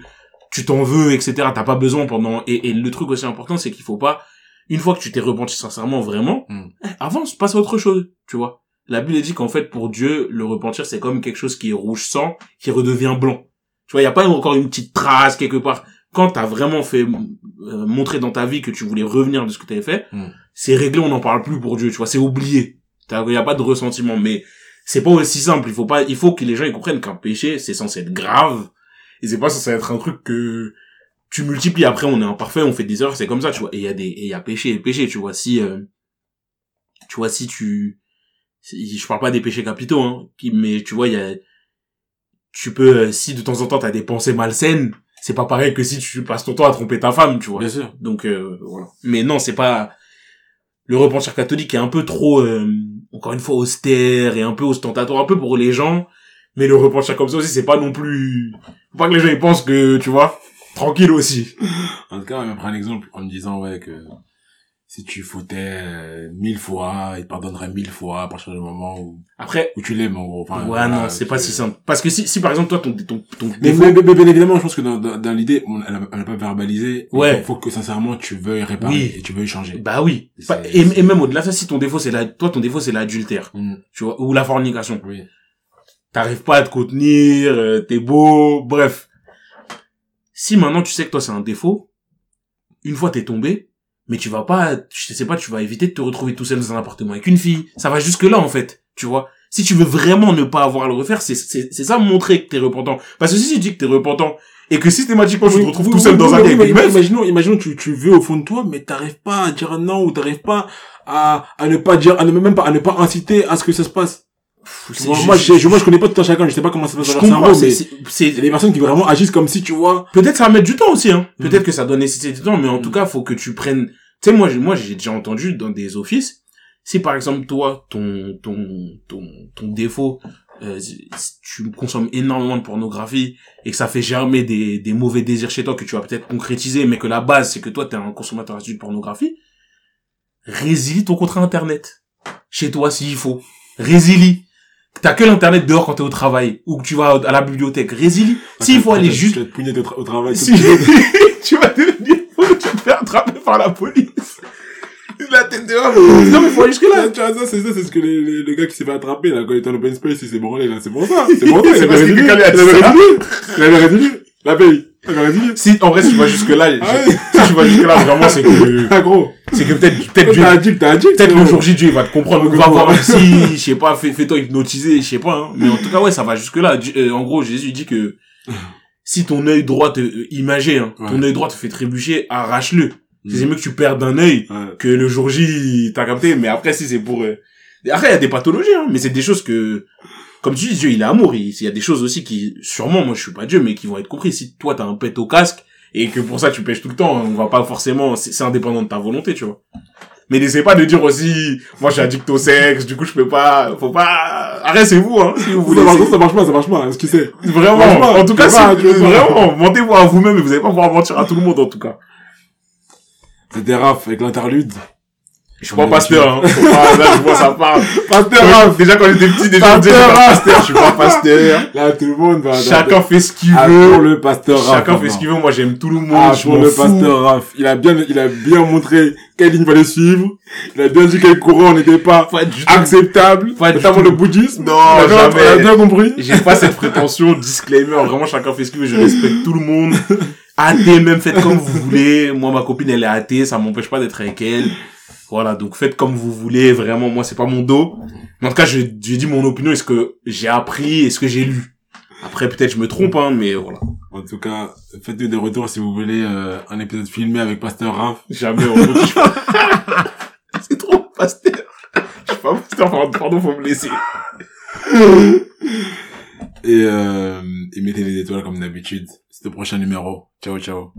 tu t'en veux, etc. T'as pas besoin pendant. Et, et le truc aussi important, c'est qu'il faut pas, une fois que tu t'es repenti sincèrement, vraiment, Mm. eh, avance, passe à autre chose, tu vois. La Bible dit qu'en fait, pour Dieu, le repentir, c'est comme quelque chose qui est rouge sang, qui redevient blanc. Tu vois, il y a pas encore une petite trace quelque part. Quand t'as vraiment fait euh, montrer dans ta vie que tu voulais revenir de ce que t'avais fait, Mm. c'est réglé, on n'en parle plus pour Dieu, tu vois, c'est oublié. Il y a pas de ressentiment, mais c'est pas aussi simple. Il faut pas, il faut que les gens ils comprennent qu'un péché, c'est censé être grave, et c'est pas censé être un truc que tu multiplies. Après, on est imparfait, on fait des erreurs, c'est comme ça, tu vois. Et il y a des, et il y a péché et péché, tu vois. Si, euh, tu vois, si tu, si- je parle pas des péchés capitaux, hein, qui- mais tu vois, il y a, tu peux, euh, si de temps en temps t'as des pensées malsaines, c'est pas pareil que si tu passes ton temps à tromper ta femme, tu vois. Bien sûr. Donc euh, voilà. Mais non, c'est pas le repentir catholique est un peu trop euh, encore une fois austère et un peu ostentatoire un peu pour les gens, mais le repentir comme ça aussi c'est pas non plus faut pas que les gens ils pensent que tu vois tranquille aussi. En tout cas, on me prend un exemple en me disant, ouais, que si tu fautais euh, mille fois, il te pardonnerait mille fois à partir du moment où, Après où tu l'aimes, en gros. Enfin, ouais voilà, non, c'est pas si simple parce que si si par exemple toi ton ton ton Mais, défaut- mais, mais- mais bien évidemment, je pense que dans, dans, dans l'idée, on, elle, a, elle a pas verbalisé. Il Ouais. faut, faut que sincèrement tu veuilles réparer Oui. et tu veuilles changer. bah oui, et, et même au-delà de ça si ton défaut c'est la toi ton défaut c'est l'adultère, Mm. tu vois ou la fornication. Oui. t'arrives pas à te contenir, euh, t'es beau, bref. Si maintenant tu sais que toi c'est un défaut, une fois t'es tombé, mais tu vas pas, je sais pas, tu vas éviter de te retrouver tout seul dans un appartement avec une fille. Ça va jusque là, en fait. Tu vois? Si tu veux vraiment ne pas avoir à le refaire, c'est, c'est, c'est ça montrer que t'es repentant. Parce que si tu dis que t'es repentant, et que systématiquement tu te retrouves tout seul dans un lit avec une meuf, Imaginons, imaginons, tu, tu veux au fond de toi, mais t'arrives pas à dire non, ou t'arrives pas à, à ne pas dire, à ne même pas, à ne pas inciter à ce que ça se passe. Moi, je- moi, je, je- moi, je connais pas tout un chacun, je sais pas comment ça se passe dans leur cerveau, c'est, mais c'est, des personnes qui vraiment agissent comme si, tu vois, peut-être ça va mettre du temps aussi, hein. Mhm. Peut-être que ça doit nécessiter du temps, mais en tout cas, faut que tu prennes, tu sais, moi, j'ai- moi, j'ai déjà entendu dans des offices, si par exemple, toi, ton, ton, ton, ton défaut, euh, si tu consommes énormément de pornographie et que ça fait germer des, des mauvais désirs chez toi que tu vas peut-être concrétiser, mais que la base, c'est que toi, t'es un consommateur assidu de pornographie, résilie ton contrat internet. Chez toi, s'il faut. Résilie. T'as que l'internet dehors quand t'es au travail, ou que tu vas à la bibliothèque. Résilie. S'il faut aller juste Tu vas au, tra- au travail. si (laughs) tu vas devenir tu te fais attraper par la police. (laughs) La tête dehors. Non, mais faut aller jusque là. Tu vois, ça, c'est ça, c'est ce que les, les- le gars qui s'est fait attraper, là, quand il était en open space, il s'est branlé, là, c'est pour ça. C'est (laughs) pour ça, C'est il avait a Il avait dit La. Si, en vrai, si tu vas jusque là, Ah ouais. si tu vas jusque là, vraiment, c'est que, (laughs) Ah, gros. c'est que peut-être, peut-être Dieu, addict, addict. peut-être le jour J, Dieu, il va te comprendre. On va voir si, (laughs) je sais pas, fais, fais-toi hypnotiser, je sais pas, hein. Mais en tout cas, ouais, ça va jusque là. Euh, en gros, Jésus dit que si ton œil droit te, euh, imagé, hein, ton œil droit te fait trébucher, arrache-le. Mm. C'est mieux que tu perdes un œil Ouais. que le jour J, t'as capté, mais après, si c'est pour... euh, Après, il y a des pathologies, hein, mais c'est des choses que... Comme tu dis, Dieu, il est amour. Il il y a des choses aussi qui, sûrement, moi, je suis pas Dieu, mais qui vont être compris. Si toi, t'as un pet au casque, et que pour ça, tu pêches tout le temps, on va pas forcément... C'est indépendant de ta volonté, tu vois. Mais n'essaie pas de dire aussi, moi, je suis addict au sexe, du coup, je peux pas... Faut pas... Arrêtez-vous, hein, si vous voulez. Ça ça marche pas, ça marche pas, hein, ce que c'est. Vraiment, en tout cas, tu vois. vraiment, mentez-vous à vous-même, et vous allez pas pouvoir mentir à tout le monde, en tout cas. C'était Raph avec l'interlude. Je suis pas pasteur, hein. Pas- là, je vois ça part. Pasteur Quand- Raph. Déjà, quand j'étais petit, déjà, je suis pas pasteur, je suis pas pasteur. Là, tout le monde va. Chacun fait ce qu'il Ah, pour veut. le pasteur Raph. Chacun fait maintenant. ce qu'il veut. Moi, j'aime tout le monde. Ah, je pour le pasteur Raph. Il a bien, il a bien montré quelle ligne fallait suivre. Il a bien dit quel courant n'était pas Pas du tout. acceptable. Pas du notamment tout. le bouddhisme. Non, jamais. Il a bien compris. J'ai pas cette prétention, disclaimer. Vraiment, chacun fait ce qu'il veut. Je respecte tout le monde. Athée, même faites comme vous voulez. Moi, ma copine, elle est athée. Ça m'empêche pas d'être avec elle. Voilà. Donc, faites comme vous voulez. Vraiment, moi, c'est pas mon dos. Mais en tout cas, je- j'ai dit mon opinion et ce que j'ai appris et ce que j'ai lu? Après, peut-être je me trompe, hein, mais voilà. En tout cas, faites-nous des retours si vous voulez euh, un épisode filmé avec Pasteur Raph. Jamais on. (laughs) (laughs) C'est trop pasteur. Je suis pas pasteur, pardon, pardon, faut me laisser. Et, euh, et mettez les étoiles comme d'habitude. C'est le prochain numéro. Ciao, ciao.